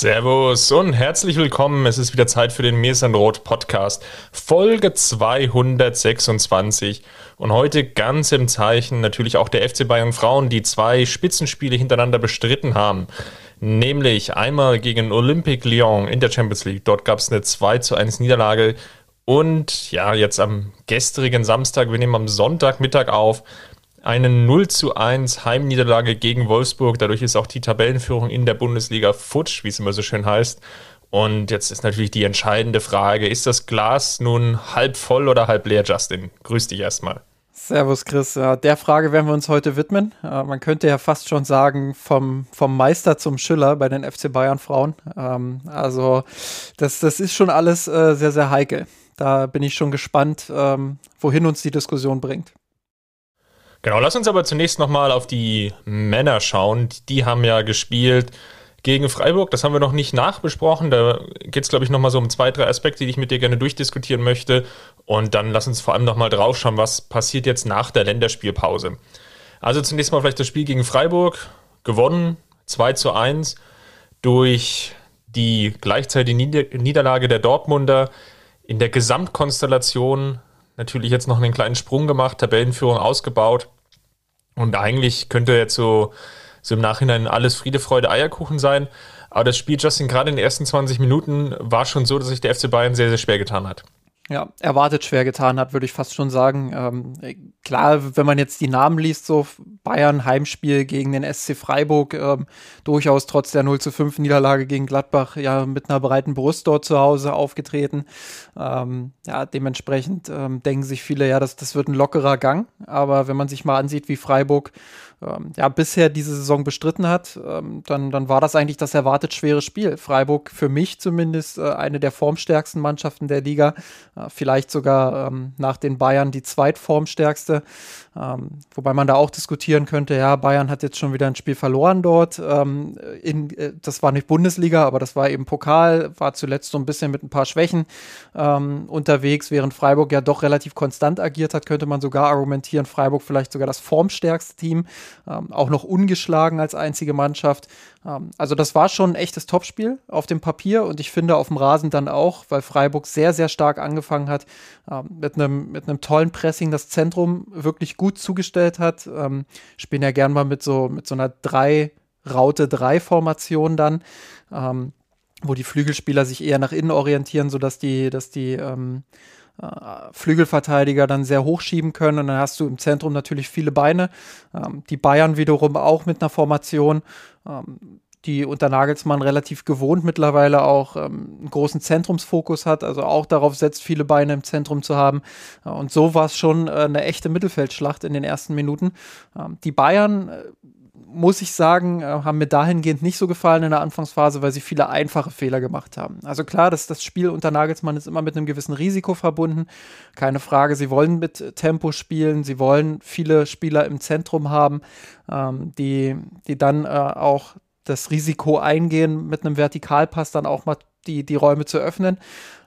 Servus und herzlich willkommen. Es ist wieder Zeit für den Mirsanrot Podcast, Folge 226. Und heute ganz im Zeichen natürlich auch der FC Bayern Frauen, die zwei Spitzenspiele hintereinander bestritten haben. Nämlich einmal gegen Olympique Lyon in der Champions League. Dort gab es eine 2 zu 1 Niederlage. Und ja, jetzt am gestrigen Samstag, wir nehmen am Sonntagmittag auf, eine 0 zu 1 Heimniederlage gegen Wolfsburg. Dadurch ist auch die Tabellenführung in der Bundesliga futsch, wie es immer so schön heißt. Und jetzt ist natürlich die entscheidende Frage: Ist das Glas nun halb voll oder halb leer, Justin? Grüß dich erstmal. Servus, Chris. Der Frage werden wir uns heute widmen. Man könnte ja fast schon sagen, vom, vom Meister zum Schiller bei den FC Bayern Frauen. Ähm, also, das, das ist schon alles äh, sehr, sehr heikel. Da bin ich schon gespannt, ähm, wohin uns die Diskussion bringt. Genau, lass uns aber zunächst nochmal auf die Männer schauen. Die haben ja gespielt gegen Freiburg. Das haben wir noch nicht nachbesprochen. Da geht es, glaube ich, nochmal so um zwei, drei Aspekte, die ich mit dir gerne durchdiskutieren möchte. Und dann lass uns vor allem nochmal draufschauen, was passiert jetzt nach der Länderspielpause. Also zunächst mal vielleicht das Spiel gegen Freiburg. Gewonnen, 2 zu 1 durch die gleichzeitige Niederlage der Dortmunder in der Gesamtkonstellation natürlich jetzt noch einen kleinen Sprung gemacht, Tabellenführung ausgebaut. Und eigentlich könnte jetzt so, so im Nachhinein alles Friede, Freude, Eierkuchen sein. Aber das Spiel, Justin, gerade in den ersten 20 Minuten war schon so, dass sich der FC Bayern sehr, sehr schwer getan hat ja, erwartet schwer getan hat, würde ich fast schon sagen. Ähm, klar, wenn man jetzt die Namen liest, so Bayern Heimspiel gegen den SC Freiburg, ähm, durchaus trotz der 0 zu 5 Niederlage gegen Gladbach ja mit einer breiten Brust dort zu Hause aufgetreten. Ähm, ja, dementsprechend ähm, denken sich viele, ja, das, das wird ein lockerer Gang. Aber wenn man sich mal ansieht, wie Freiburg ähm, ja, bisher diese Saison bestritten hat, ähm, dann, dann war das eigentlich das erwartet schwere Spiel. Freiburg für mich zumindest äh, eine der formstärksten Mannschaften der Liga, äh, vielleicht sogar ähm, nach den Bayern die zweitformstärkste. Ähm, wobei man da auch diskutieren könnte, ja, Bayern hat jetzt schon wieder ein Spiel verloren dort. Ähm, in, äh, das war nicht Bundesliga, aber das war eben Pokal, war zuletzt so ein bisschen mit ein paar Schwächen ähm, unterwegs, während Freiburg ja doch relativ konstant agiert hat, könnte man sogar argumentieren, Freiburg vielleicht sogar das formstärkste Team, ähm, auch noch ungeschlagen als einzige Mannschaft. Ähm, also das war schon ein echtes Topspiel auf dem Papier und ich finde auf dem Rasen dann auch, weil Freiburg sehr, sehr stark angefangen hat, ähm, mit einem mit einem tollen Pressing das Zentrum wirklich gut zugestellt hat. Ähm, spielen ja gern mal mit so, mit so einer drei Raute 3 Formation dann, ähm, wo die Flügelspieler sich eher nach innen orientieren, sodass die, dass die ähm, äh, Flügelverteidiger dann sehr hochschieben können und dann hast du im Zentrum natürlich viele Beine. Ähm, die Bayern wiederum auch mit einer Formation, ähm, die unter Nagelsmann relativ gewohnt mittlerweile auch ähm, einen großen Zentrumsfokus hat, also auch darauf setzt, viele Beine im Zentrum zu haben. Äh, und so war es schon äh, eine echte Mittelfeldschlacht in den ersten Minuten. Die Bayern äh, muss ich sagen, äh, haben mir dahingehend nicht so gefallen in der Anfangsphase, weil sie viele einfache Fehler gemacht haben. Also klar, dass das Spiel unter Nagelsmann ist immer mit einem gewissen Risiko verbunden. Keine Frage, sie wollen mit Tempo spielen, sie wollen viele Spieler im Zentrum haben, ähm, die, die dann äh, auch das Risiko eingehen, mit einem Vertikalpass dann auch mal die, die Räume zu öffnen.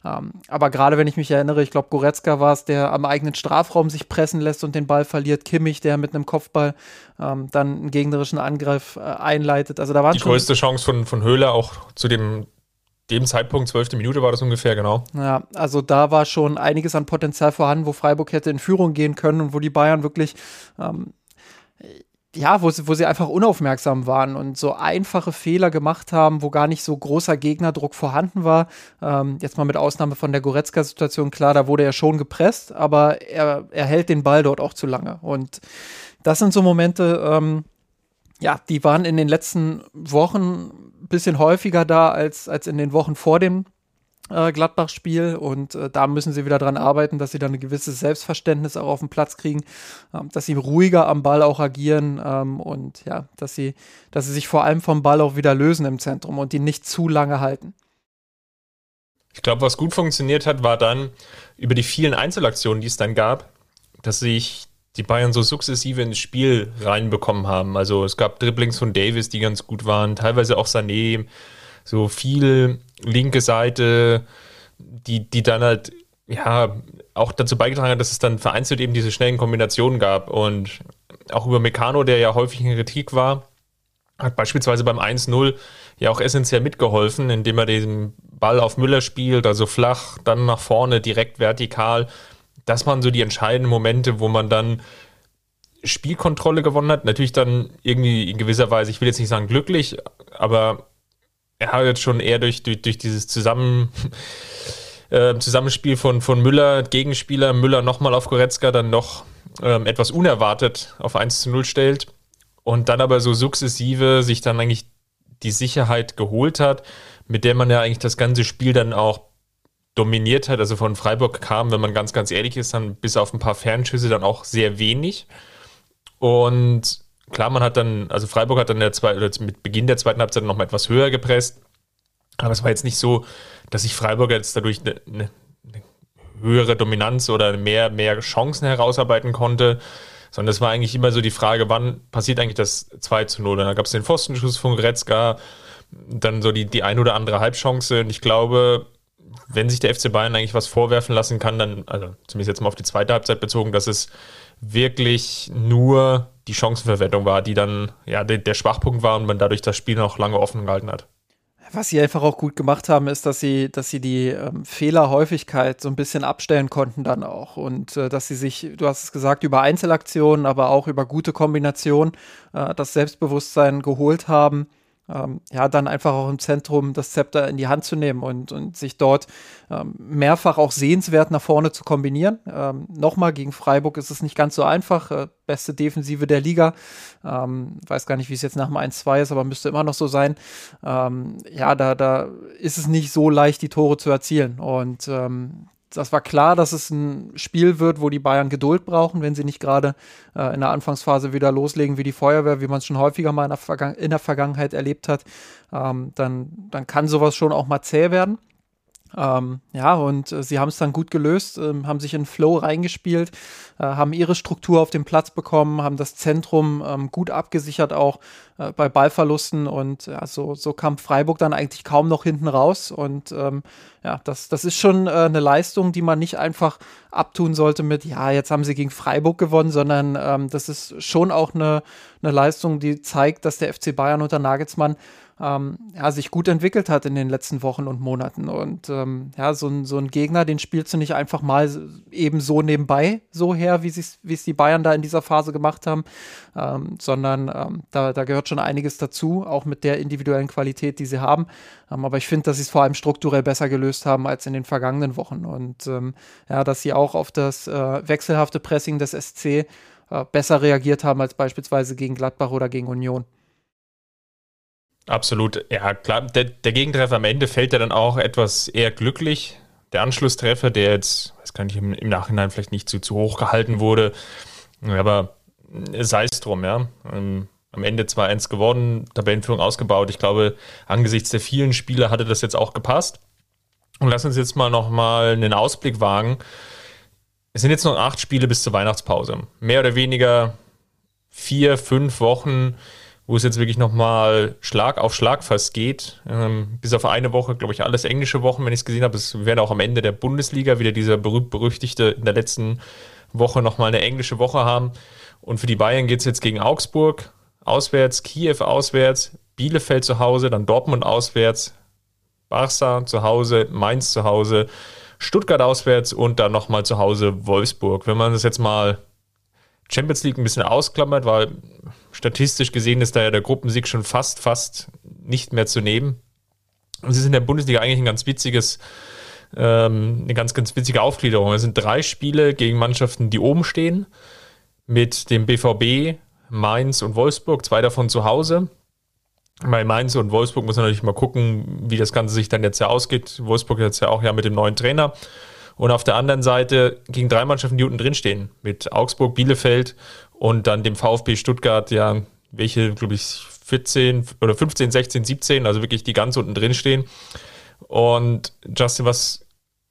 Ähm, aber gerade wenn ich mich erinnere, ich glaube, Goretzka war es, der am eigenen Strafraum sich pressen lässt und den Ball verliert. Kimmich, der mit einem Kopfball ähm, dann einen gegnerischen Angriff äh, einleitet. Also da waren die größte Chance von, von Höhler auch zu dem dem Zeitpunkt, zwölfte Minute war das ungefähr, genau. Ja, also da war schon einiges an Potenzial vorhanden, wo Freiburg hätte in Führung gehen können und wo die Bayern wirklich ähm, ja, wo sie, wo sie einfach unaufmerksam waren und so einfache Fehler gemacht haben, wo gar nicht so großer Gegnerdruck vorhanden war. Ähm, jetzt mal mit Ausnahme von der Goretzka-Situation, klar, da wurde er schon gepresst, aber er, er hält den Ball dort auch zu lange. Und das sind so Momente, ähm, ja, die waren in den letzten Wochen ein bisschen häufiger da als, als in den Wochen vor dem Gladbach-Spiel und äh, da müssen sie wieder dran arbeiten, dass sie dann ein gewisses Selbstverständnis auch auf den Platz kriegen, ähm, dass sie ruhiger am Ball auch agieren ähm, und ja, dass sie, dass sie sich vor allem vom Ball auch wieder lösen im Zentrum und ihn nicht zu lange halten. Ich glaube, was gut funktioniert hat, war dann über die vielen Einzelaktionen, die es dann gab, dass sich die Bayern so sukzessive ins Spiel reinbekommen haben. Also es gab Dribblings von Davis, die ganz gut waren, teilweise auch Sané, so viel linke Seite, die, die dann halt, ja, auch dazu beigetragen hat, dass es dann vereinzelt eben diese schnellen Kombinationen gab. Und auch über Meccano, der ja häufig in Kritik war, hat beispielsweise beim 1-0 ja auch essentiell mitgeholfen, indem er den Ball auf Müller spielt, also flach, dann nach vorne, direkt vertikal. Das waren so die entscheidenden Momente, wo man dann Spielkontrolle gewonnen hat. Natürlich dann irgendwie in gewisser Weise, ich will jetzt nicht sagen glücklich, aber er hat jetzt schon eher durch, durch, durch dieses Zusammen, äh, Zusammenspiel von, von Müller, Gegenspieler, Müller nochmal auf Goretzka, dann noch ähm, etwas unerwartet auf 1 zu 0 stellt und dann aber so sukzessive sich dann eigentlich die Sicherheit geholt hat, mit der man ja eigentlich das ganze Spiel dann auch dominiert hat. Also von Freiburg kam, wenn man ganz, ganz ehrlich ist, dann bis auf ein paar Fernschüsse dann auch sehr wenig. Und klar, man hat dann, also Freiburg hat dann der zwei, mit Beginn der zweiten Halbzeit noch mal etwas höher gepresst. Aber es war jetzt nicht so, dass sich Freiburg jetzt dadurch eine, eine, eine höhere Dominanz oder mehr, mehr Chancen herausarbeiten konnte, sondern es war eigentlich immer so die Frage, wann passiert eigentlich das 2 zu 0? Und dann gab es den Pfostenschuss von Gretzka, dann so die, die ein oder andere Halbchance. Und ich glaube, wenn sich der FC Bayern eigentlich was vorwerfen lassen kann, dann, also zumindest jetzt mal auf die zweite Halbzeit bezogen, dass es wirklich nur die Chancenverwertung war, die dann ja der, der Schwachpunkt war und man dadurch das Spiel noch lange offen gehalten hat. Was sie einfach auch gut gemacht haben, ist, dass sie, dass sie die ähm, Fehlerhäufigkeit so ein bisschen abstellen konnten dann auch. Und äh, dass sie sich, du hast es gesagt, über Einzelaktionen, aber auch über gute Kombinationen äh, das Selbstbewusstsein geholt haben ähm, ja, dann einfach auch im Zentrum das Zepter in die Hand zu nehmen und, und sich dort ähm, mehrfach auch sehenswert nach vorne zu kombinieren. Ähm, Nochmal, gegen Freiburg ist es nicht ganz so einfach. Äh, beste Defensive der Liga. Ähm, weiß gar nicht, wie es jetzt nach dem 1-2 ist, aber müsste immer noch so sein. Ähm, ja, da, da ist es nicht so leicht, die Tore zu erzielen. Und ähm, das war klar, dass es ein Spiel wird, wo die Bayern Geduld brauchen, wenn sie nicht gerade äh, in der Anfangsphase wieder loslegen wie die Feuerwehr, wie man es schon häufiger mal in der, in der Vergangenheit erlebt hat. Ähm, dann, dann kann sowas schon auch mal zäh werden. Ähm, ja, und äh, sie haben es dann gut gelöst, äh, haben sich in Flow reingespielt, äh, haben ihre Struktur auf den Platz bekommen, haben das Zentrum ähm, gut abgesichert auch äh, bei Ballverlusten. Und ja, so, so kam Freiburg dann eigentlich kaum noch hinten raus. Und ähm, ja, das, das ist schon äh, eine Leistung, die man nicht einfach abtun sollte mit, ja, jetzt haben sie gegen Freiburg gewonnen, sondern ähm, das ist schon auch eine, eine Leistung, die zeigt, dass der FC Bayern unter Nagelsmann ähm, ja, sich gut entwickelt hat in den letzten Wochen und Monaten. Und ähm, ja, so ein, so ein Gegner, den spielst du nicht einfach mal eben so nebenbei so her, wie es die Bayern da in dieser Phase gemacht haben, ähm, sondern ähm, da, da gehört schon einiges dazu, auch mit der individuellen Qualität, die sie haben. Ähm, aber ich finde, dass sie es vor allem strukturell besser gelöst haben als in den vergangenen Wochen. Und ähm, ja, dass sie auch auf das äh, wechselhafte Pressing des SC äh, besser reagiert haben als beispielsweise gegen Gladbach oder gegen Union. Absolut, ja klar. Der, der Gegentreffer am Ende fällt ja dann auch etwas eher glücklich. Der Anschlusstreffer, der jetzt, weiß gar nicht, im, im Nachhinein vielleicht nicht zu, zu hoch gehalten wurde, aber sei es drum, ja. Ähm, am Ende 2-1 geworden, Tabellenführung ausgebaut. Ich glaube, angesichts der vielen Spiele hatte das jetzt auch gepasst. Und lass uns jetzt mal nochmal einen Ausblick wagen. Es sind jetzt noch acht Spiele bis zur Weihnachtspause. Mehr oder weniger vier, fünf Wochen wo es jetzt wirklich nochmal Schlag auf Schlag fast geht. Ähm, bis auf eine Woche, glaube ich, alles englische Wochen, wenn ich es gesehen habe. Es werden auch am Ende der Bundesliga wieder dieser berühmt-berüchtigte in der letzten Woche nochmal eine englische Woche haben. Und für die Bayern geht es jetzt gegen Augsburg auswärts, Kiew auswärts, Bielefeld zu Hause, dann Dortmund auswärts, Barca zu Hause, Mainz zu Hause, Stuttgart auswärts und dann nochmal zu Hause Wolfsburg. Wenn man das jetzt mal Champions League ein bisschen ausklammert, weil statistisch gesehen ist da ja der Gruppensieg schon fast, fast nicht mehr zu nehmen. Und es ist in der Bundesliga eigentlich ein ganz witziges, ähm, eine ganz, ganz witzige Aufgliederung. Es sind drei Spiele gegen Mannschaften, die oben stehen, mit dem BVB, Mainz und Wolfsburg, zwei davon zu Hause. Bei Mainz und Wolfsburg muss man natürlich mal gucken, wie das Ganze sich dann jetzt ja ausgeht. Wolfsburg jetzt ja auch ja mit dem neuen Trainer. Und auf der anderen Seite gegen drei Mannschaften, die unten drin stehen. Mit Augsburg, Bielefeld und dann dem VfB Stuttgart, ja, welche, glaube ich, 14 oder 15, 16, 17, also wirklich die ganz unten drin stehen. Und Justin, was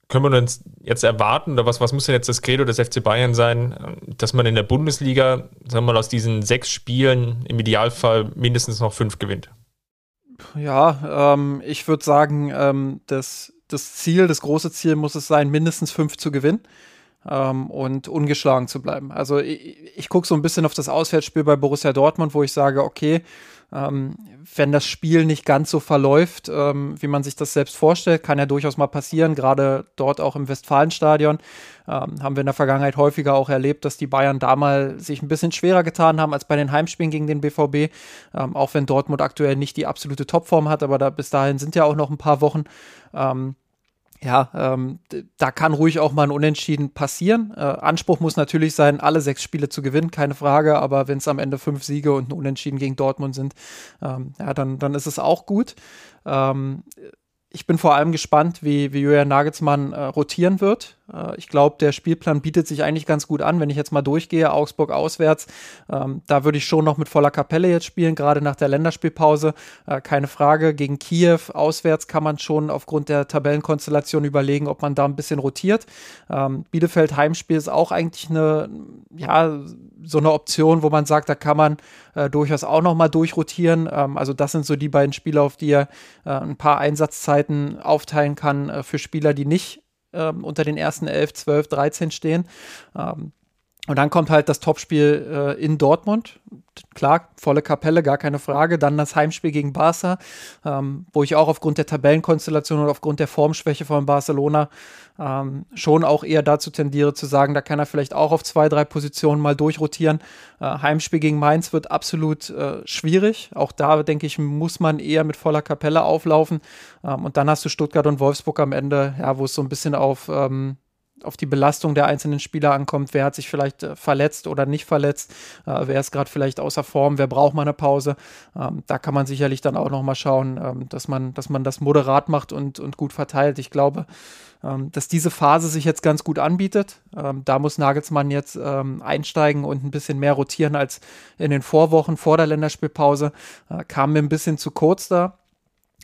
können wir uns jetzt erwarten oder was, was muss denn jetzt das Credo des FC Bayern sein, dass man in der Bundesliga, sagen wir mal, aus diesen sechs Spielen im Idealfall mindestens noch fünf gewinnt? Ja, ähm, ich würde sagen, ähm, das, das Ziel, das große Ziel muss es sein, mindestens fünf zu gewinnen ähm, und ungeschlagen zu bleiben. Also ich, ich gucke so ein bisschen auf das Auswärtsspiel bei Borussia Dortmund, wo ich sage, okay, ähm, wenn das Spiel nicht ganz so verläuft, ähm, wie man sich das selbst vorstellt, kann ja durchaus mal passieren, gerade dort auch im Westfalenstadion. Ähm, haben wir in der Vergangenheit häufiger auch erlebt, dass die Bayern da mal sich ein bisschen schwerer getan haben als bei den Heimspielen gegen den BVB. Ähm, auch wenn Dortmund aktuell nicht die absolute Topform hat, aber da, bis dahin sind ja auch noch ein paar Wochen. Ja, ähm, da kann ruhig auch mal ein Unentschieden passieren. Äh, Anspruch muss natürlich sein, alle sechs Spiele zu gewinnen, keine Frage. Aber wenn es am Ende fünf Siege und ein Unentschieden gegen Dortmund sind, ähm, ja, dann, dann ist es auch gut. Ähm, ich bin vor allem gespannt, wie, wie Julian Nagelsmann äh, rotieren wird. Äh, ich glaube, der Spielplan bietet sich eigentlich ganz gut an, wenn ich jetzt mal durchgehe, Augsburg auswärts. Ähm, da würde ich schon noch mit voller Kapelle jetzt spielen, gerade nach der Länderspielpause. Äh, keine Frage. Gegen Kiew auswärts kann man schon aufgrund der Tabellenkonstellation überlegen, ob man da ein bisschen rotiert. Ähm, Bielefeld Heimspiel ist auch eigentlich eine, ja, so eine Option, wo man sagt, da kann man äh, durchaus auch noch mal durchrotieren. Ähm, also das sind so die beiden Spiele, auf die er äh, ein paar Einsatzzeiten aufteilen kann äh, für Spieler, die nicht ähm, unter den ersten 11, 12, 13 stehen. Ähm, und dann kommt halt das Topspiel äh, in Dortmund. Klar, volle Kapelle, gar keine Frage. Dann das Heimspiel gegen Barca, ähm, wo ich auch aufgrund der Tabellenkonstellation und aufgrund der Formschwäche von Barcelona ähm, schon auch eher dazu tendiere zu sagen, da kann er vielleicht auch auf zwei, drei Positionen mal durchrotieren. Äh, Heimspiel gegen Mainz wird absolut äh, schwierig. Auch da, denke ich, muss man eher mit voller Kapelle auflaufen. Ähm, und dann hast du Stuttgart und Wolfsburg am Ende, ja, wo es so ein bisschen auf ähm, auf die Belastung der einzelnen Spieler ankommt. Wer hat sich vielleicht äh, verletzt oder nicht verletzt? Äh, wer ist gerade vielleicht außer Form? Wer braucht mal eine Pause? Ähm, da kann man sicherlich dann auch noch mal schauen, ähm, dass, man, dass man das moderat macht und, und gut verteilt. Ich glaube, ähm, dass diese Phase sich jetzt ganz gut anbietet. Ähm, da muss Nagelsmann jetzt ähm, einsteigen und ein bisschen mehr rotieren als in den Vorwochen vor der Länderspielpause. Äh, kam mir ein bisschen zu kurz da.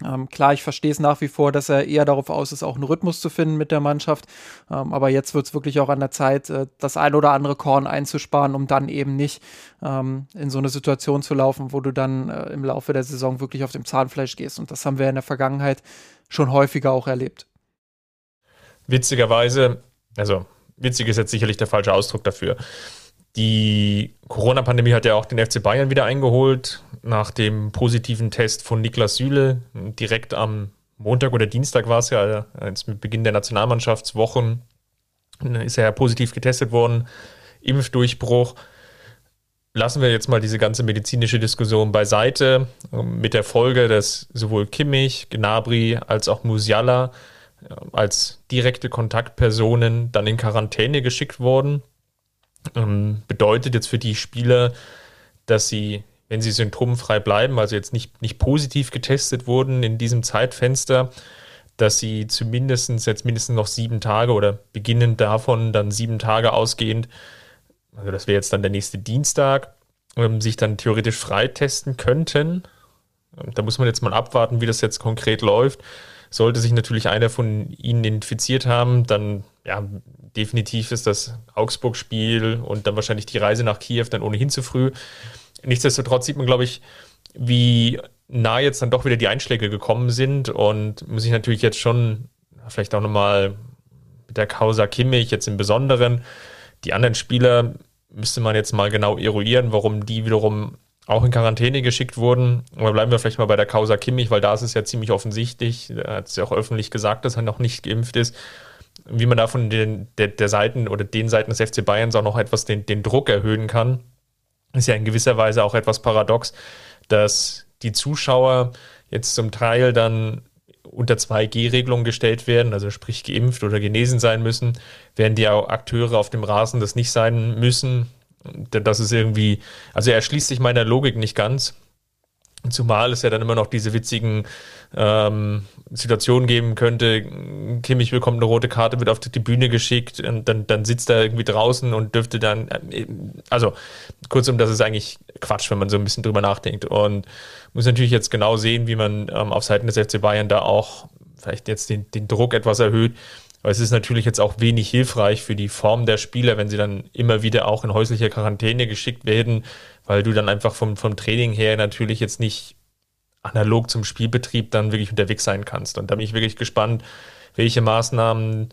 Ähm, klar, ich verstehe es nach wie vor, dass er eher darauf aus ist, auch einen Rhythmus zu finden mit der Mannschaft. Ähm, aber jetzt wird es wirklich auch an der Zeit, äh, das ein oder andere Korn einzusparen, um dann eben nicht ähm, in so eine Situation zu laufen, wo du dann äh, im Laufe der Saison wirklich auf dem Zahnfleisch gehst. Und das haben wir in der Vergangenheit schon häufiger auch erlebt. Witzigerweise, also witzig ist jetzt sicherlich der falsche Ausdruck dafür. Die Corona-Pandemie hat ja auch den FC Bayern wieder eingeholt. Nach dem positiven Test von Niklas Süle, direkt am Montag oder Dienstag war es ja, als mit Beginn der Nationalmannschaftswochen, ist er ja positiv getestet worden. Impfdurchbruch. Lassen wir jetzt mal diese ganze medizinische Diskussion beiseite, mit der Folge, dass sowohl Kimmich, Gnabry als auch Musiala als direkte Kontaktpersonen dann in Quarantäne geschickt wurden ähm, bedeutet jetzt für die Spieler, dass sie, wenn sie symptomfrei bleiben, also jetzt nicht, nicht positiv getestet wurden in diesem Zeitfenster, dass sie zumindest jetzt mindestens noch sieben Tage oder beginnend davon dann sieben Tage ausgehend, also das wäre jetzt dann der nächste Dienstag, ähm, sich dann theoretisch freitesten könnten. Ähm, da muss man jetzt mal abwarten, wie das jetzt konkret läuft. Sollte sich natürlich einer von ihnen infiziert haben, dann ja, definitiv ist das Augsburg-Spiel und dann wahrscheinlich die Reise nach Kiew dann ohnehin zu früh. Nichtsdestotrotz sieht man, glaube ich, wie nah jetzt dann doch wieder die Einschläge gekommen sind und muss ich natürlich jetzt schon vielleicht auch nochmal mit der Causa Kimmich jetzt im Besonderen, die anderen Spieler müsste man jetzt mal genau eruieren, warum die wiederum auch in Quarantäne geschickt wurden. Aber bleiben wir vielleicht mal bei der Causa Kimmich, weil da ist es ja ziemlich offensichtlich. Er hat es ja auch öffentlich gesagt, dass er noch nicht geimpft ist wie man da von den, der, der Seiten oder den Seiten des FC Bayerns auch noch etwas den, den Druck erhöhen kann, ist ja in gewisser Weise auch etwas paradox, dass die Zuschauer jetzt zum Teil dann unter 2G-Regelungen gestellt werden, also sprich geimpft oder genesen sein müssen, während die Akteure auf dem Rasen das nicht sein müssen. Das ist irgendwie, also er schließt sich meiner Logik nicht ganz. Zumal es ja dann immer noch diese witzigen ähm, Situationen geben könnte. Kimmich bekommt eine rote Karte, wird auf die Bühne geschickt und dann, dann sitzt er irgendwie draußen und dürfte dann. Äh, also, kurzum, das ist eigentlich Quatsch, wenn man so ein bisschen drüber nachdenkt. Und muss natürlich jetzt genau sehen, wie man ähm, auf Seiten des FC Bayern da auch vielleicht jetzt den, den Druck etwas erhöht. Aber es ist natürlich jetzt auch wenig hilfreich für die Form der Spieler, wenn sie dann immer wieder auch in häusliche Quarantäne geschickt werden weil du dann einfach vom, vom Training her natürlich jetzt nicht analog zum Spielbetrieb dann wirklich unterwegs sein kannst. Und da bin ich wirklich gespannt, welche Maßnahmen,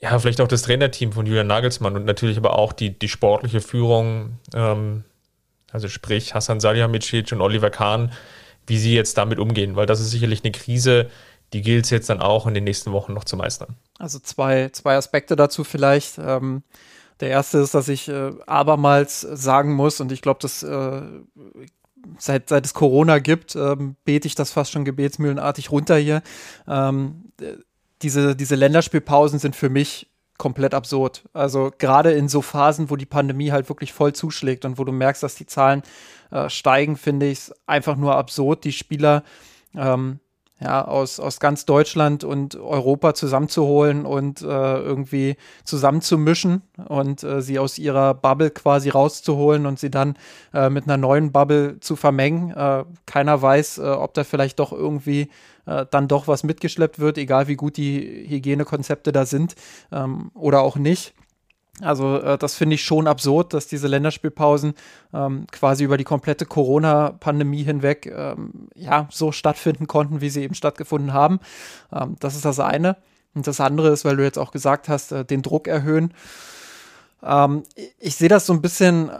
ja, vielleicht auch das Trainerteam von Julian Nagelsmann und natürlich aber auch die, die sportliche Führung, ähm, also sprich Hassan Salihamidzic und Oliver Kahn, wie sie jetzt damit umgehen, weil das ist sicherlich eine Krise, die gilt es jetzt dann auch in den nächsten Wochen noch zu meistern. Also zwei, zwei Aspekte dazu vielleicht. Ähm, der erste ist, dass ich äh, abermals sagen muss, und ich glaube, dass äh, seit, seit es Corona gibt, ähm, bete ich das fast schon gebetsmühlenartig runter hier. Ähm, diese, diese Länderspielpausen sind für mich komplett absurd. Also gerade in so Phasen, wo die Pandemie halt wirklich voll zuschlägt und wo du merkst, dass die Zahlen äh, steigen, finde ich es einfach nur absurd. Die Spieler ähm, ja, aus, aus ganz Deutschland und Europa zusammenzuholen und äh, irgendwie zusammenzumischen und äh, sie aus ihrer Bubble quasi rauszuholen und sie dann äh, mit einer neuen Bubble zu vermengen. Äh, keiner weiß, äh, ob da vielleicht doch irgendwie äh, dann doch was mitgeschleppt wird, egal wie gut die Hygienekonzepte da sind ähm, oder auch nicht. Also äh, das finde ich schon absurd, dass diese Länderspielpausen ähm, quasi über die komplette Corona-Pandemie hinweg ähm, ja so stattfinden konnten, wie sie eben stattgefunden haben. Ähm, das ist das eine. Und das andere ist, weil du jetzt auch gesagt hast, äh, den Druck erhöhen. Ähm, ich sehe das so ein bisschen äh,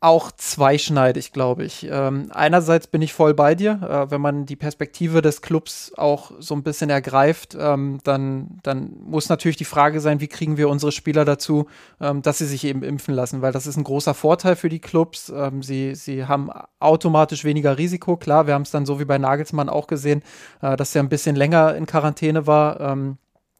auch zweischneidig, glaube ich. Ähm, einerseits bin ich voll bei dir, äh, wenn man die Perspektive des Clubs auch so ein bisschen ergreift, ähm, dann, dann muss natürlich die Frage sein, wie kriegen wir unsere Spieler dazu, ähm, dass sie sich eben impfen lassen, weil das ist ein großer Vorteil für die Clubs. Ähm, sie, sie haben automatisch weniger Risiko. Klar, wir haben es dann so wie bei Nagelsmann auch gesehen, äh, dass er ein bisschen länger in Quarantäne war ähm,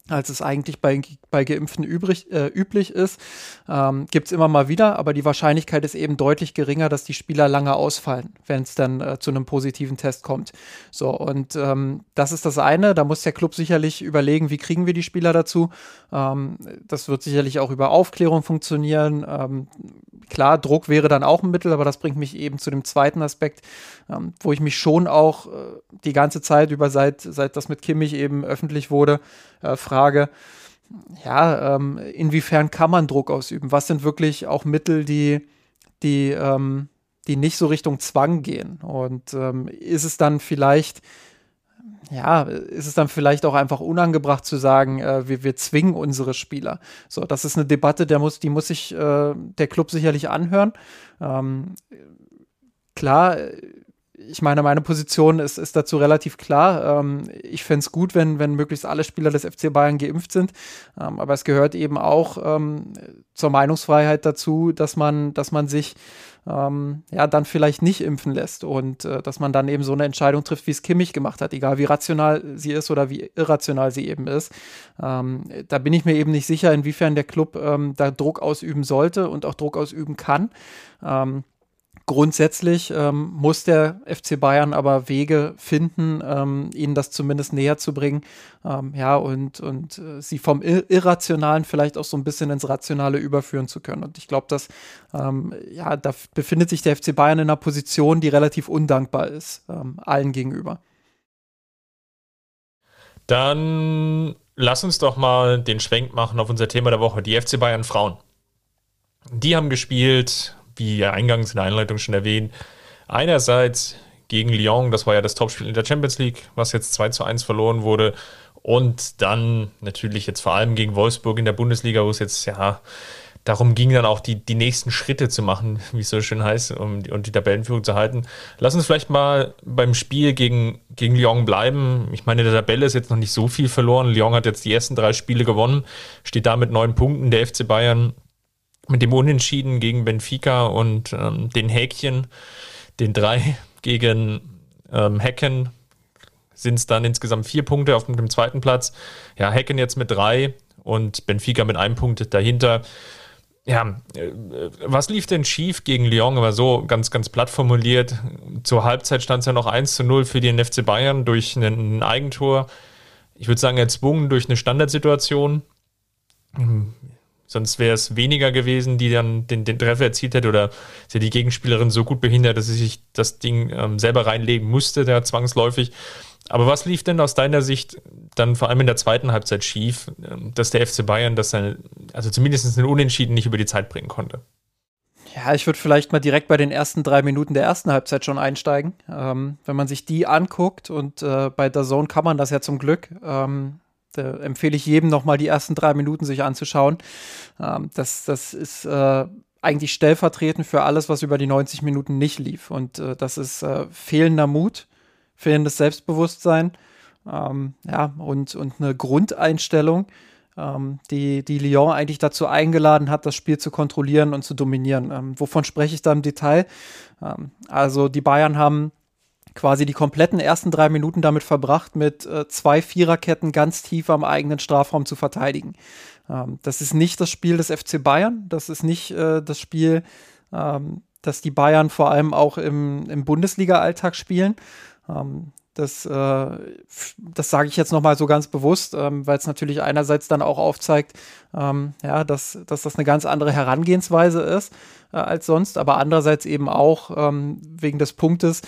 als es eigentlich bei, bei Geimpften übrig, äh, üblich ist. Ähm, Gibt es immer mal wieder, aber die Wahrscheinlichkeit ist eben deutlich geringer, dass die Spieler lange ausfallen, wenn es dann äh, zu einem positiven Test kommt. So, und ähm, das ist das eine. Da muss der Club sicherlich überlegen, wie kriegen wir die Spieler dazu. Ähm, das wird sicherlich auch über Aufklärung funktionieren. Klar, Druck wäre dann auch ein Mittel, aber das bringt mich eben zu dem zweiten Aspekt, ähm, wo ich mich schon auch äh, die ganze Zeit über, seit, seit das mit Kimmich eben öffentlich wurde, äh, frage, ja, ähm, inwiefern kann man Druck ausüben? Was sind wirklich auch Mittel, die, die, ähm, die nicht so Richtung Zwang gehen? Und ähm, ist es dann vielleicht, ja, ist es dann vielleicht auch einfach unangebracht zu sagen, äh, wir, wir zwingen unsere Spieler? So, das ist eine Debatte, der muss, die muss sich äh, der Club sicherlich anhören. Ähm, klar, ich meine, meine Position ist, ist dazu relativ klar. Ähm, ich fände es gut, wenn, wenn möglichst alle Spieler des FC Bayern geimpft sind. Ähm, aber es gehört eben auch ähm, zur Meinungsfreiheit dazu, dass man, dass man sich ähm, ja dann vielleicht nicht impfen lässt und äh, dass man dann eben so eine Entscheidung trifft, wie es Kimmich gemacht hat, egal wie rational sie ist oder wie irrational sie eben ist. Ähm, da bin ich mir eben nicht sicher, inwiefern der Club ähm, da Druck ausüben sollte und auch Druck ausüben kann. Grundsätzlich ähm, muss der FC Bayern aber Wege finden, ähm, ihnen das zumindest näher zu bringen. Ähm, ja, und, und äh, sie vom Irrationalen vielleicht auch so ein bisschen ins Rationale überführen zu können. Und ich glaube, dass, ähm, ja, da befindet sich der FC Bayern in einer Position, die relativ undankbar ist, ähm, allen gegenüber. Dann lass uns doch mal den Schwenk machen auf unser Thema der Woche, die FC Bayern Frauen. Die haben gespielt wie eingangs in der Einleitung schon erwähnt, einerseits gegen Lyon, das war ja das Topspiel in der Champions League, was jetzt 2 zu 1 verloren wurde. Und dann natürlich jetzt vor allem gegen Wolfsburg in der Bundesliga, wo es jetzt ja darum ging, dann auch die, die nächsten Schritte zu machen, wie es so schön heißt, um und die Tabellenführung zu halten. Lass uns vielleicht mal beim Spiel gegen, gegen Lyon bleiben. Ich meine, der Tabelle ist jetzt noch nicht so viel verloren. Lyon hat jetzt die ersten drei Spiele gewonnen, steht da mit neun Punkten. Der FC Bayern mit dem Unentschieden gegen Benfica und ähm, den Häkchen, den drei gegen ähm, Hecken, sind es dann insgesamt vier Punkte auf dem zweiten Platz. Ja, Hecken jetzt mit drei und Benfica mit einem Punkt dahinter. Ja, äh, was lief denn schief gegen Lyon? Aber so ganz, ganz platt formuliert. Zur Halbzeit stand es ja noch 1 zu 0 für den FC Bayern durch ein Eigentor. Ich würde sagen, erzwungen durch eine Standardsituation. Sonst wäre es weniger gewesen, die dann den, den Treffer erzielt hätte oder ja die Gegenspielerin so gut behindert, dass sie sich das Ding ähm, selber reinlegen musste, der zwangsläufig. Aber was lief denn aus deiner Sicht dann vor allem in der zweiten Halbzeit schief, ähm, dass der FC Bayern das seine, also zumindest einen Unentschieden nicht über die Zeit bringen konnte? Ja, ich würde vielleicht mal direkt bei den ersten drei Minuten der ersten Halbzeit schon einsteigen. Ähm, wenn man sich die anguckt und äh, bei der Zone kann man das ja zum Glück. Ähm, da empfehle ich jedem nochmal die ersten drei Minuten sich anzuschauen. Ähm, das, das ist äh, eigentlich stellvertretend für alles, was über die 90 Minuten nicht lief. Und äh, das ist äh, fehlender Mut, fehlendes Selbstbewusstsein, ähm, ja, und, und eine Grundeinstellung, ähm, die, die Lyon eigentlich dazu eingeladen hat, das Spiel zu kontrollieren und zu dominieren. Ähm, wovon spreche ich da im Detail? Ähm, also die Bayern haben quasi die kompletten ersten drei Minuten damit verbracht, mit äh, zwei Viererketten ganz tief am eigenen Strafraum zu verteidigen. Ähm, das ist nicht das Spiel des FC Bayern, das ist nicht äh, das Spiel, ähm, das die Bayern vor allem auch im, im Bundesliga-Alltag spielen. Ähm, das, äh, das sage ich jetzt nochmal so ganz bewusst, ähm, weil es natürlich einerseits dann auch aufzeigt, ähm, ja, dass, dass das eine ganz andere Herangehensweise ist äh, als sonst, aber andererseits eben auch ähm, wegen des Punktes,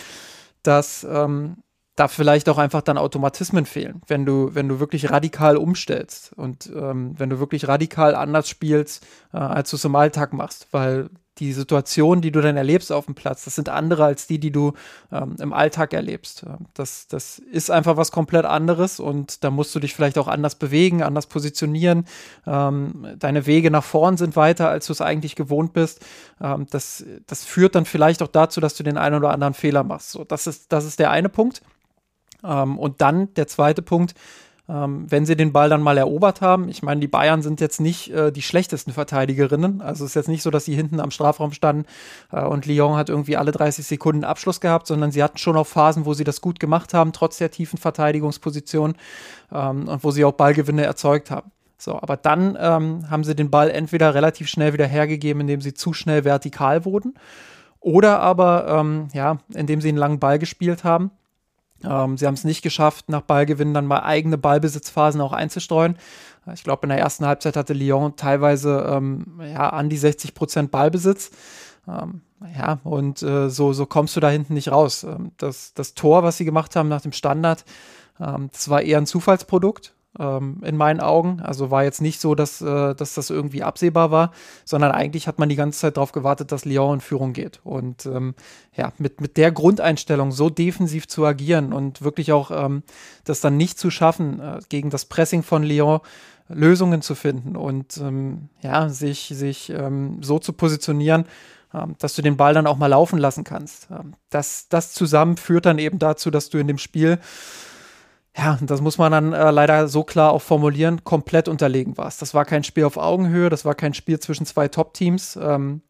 dass ähm, da vielleicht auch einfach dann Automatismen fehlen, wenn du, wenn du wirklich radikal umstellst und ähm, wenn du wirklich radikal anders spielst, äh, als du es im Alltag machst, weil die Situationen, die du dann erlebst auf dem Platz, das sind andere als die, die du ähm, im Alltag erlebst. Ähm, das, das ist einfach was komplett anderes und da musst du dich vielleicht auch anders bewegen, anders positionieren. Ähm, deine Wege nach vorn sind weiter, als du es eigentlich gewohnt bist. Ähm, das, das führt dann vielleicht auch dazu, dass du den einen oder anderen Fehler machst. So, das, ist, das ist der eine Punkt. Ähm, und dann der zweite Punkt, ähm, wenn sie den Ball dann mal erobert haben. Ich meine, die Bayern sind jetzt nicht äh, die schlechtesten Verteidigerinnen. Also es ist jetzt nicht so, dass sie hinten am Strafraum standen äh, und Lyon hat irgendwie alle 30 Sekunden Abschluss gehabt, sondern sie hatten schon auch Phasen, wo sie das gut gemacht haben, trotz der tiefen Verteidigungsposition ähm, und wo sie auch Ballgewinne erzeugt haben. So, aber dann ähm, haben sie den Ball entweder relativ schnell wieder hergegeben, indem sie zu schnell vertikal wurden, oder aber, ähm, ja, indem sie einen langen Ball gespielt haben. Ähm, sie haben es nicht geschafft, nach Ballgewinn dann mal eigene Ballbesitzphasen auch einzustreuen. Ich glaube, in der ersten Halbzeit hatte Lyon teilweise ähm, ja, an die 60 Prozent Ballbesitz. Ähm, ja, und äh, so, so kommst du da hinten nicht raus. Ähm, das, das Tor, was sie gemacht haben nach dem Standard, ähm, das war eher ein Zufallsprodukt ähm, in meinen Augen. Also war jetzt nicht so, dass, äh, dass das irgendwie absehbar war, sondern eigentlich hat man die ganze Zeit darauf gewartet, dass Lyon in Führung geht. Und ähm, ja, mit, mit der Grundeinstellung so defensiv zu agieren und wirklich auch ähm, das dann nicht zu schaffen, äh, gegen das Pressing von Lyon Lösungen zu finden und ähm, ja, sich, sich ähm, so zu positionieren, ähm, dass du den Ball dann auch mal laufen lassen kannst. das, das zusammen führt dann eben dazu, dass du in dem Spiel ja, das muss man dann äh, leider so klar auch formulieren, komplett unterlegen warst. Das war kein Spiel auf Augenhöhe, das war kein Spiel zwischen zwei Top-Teams, ähm,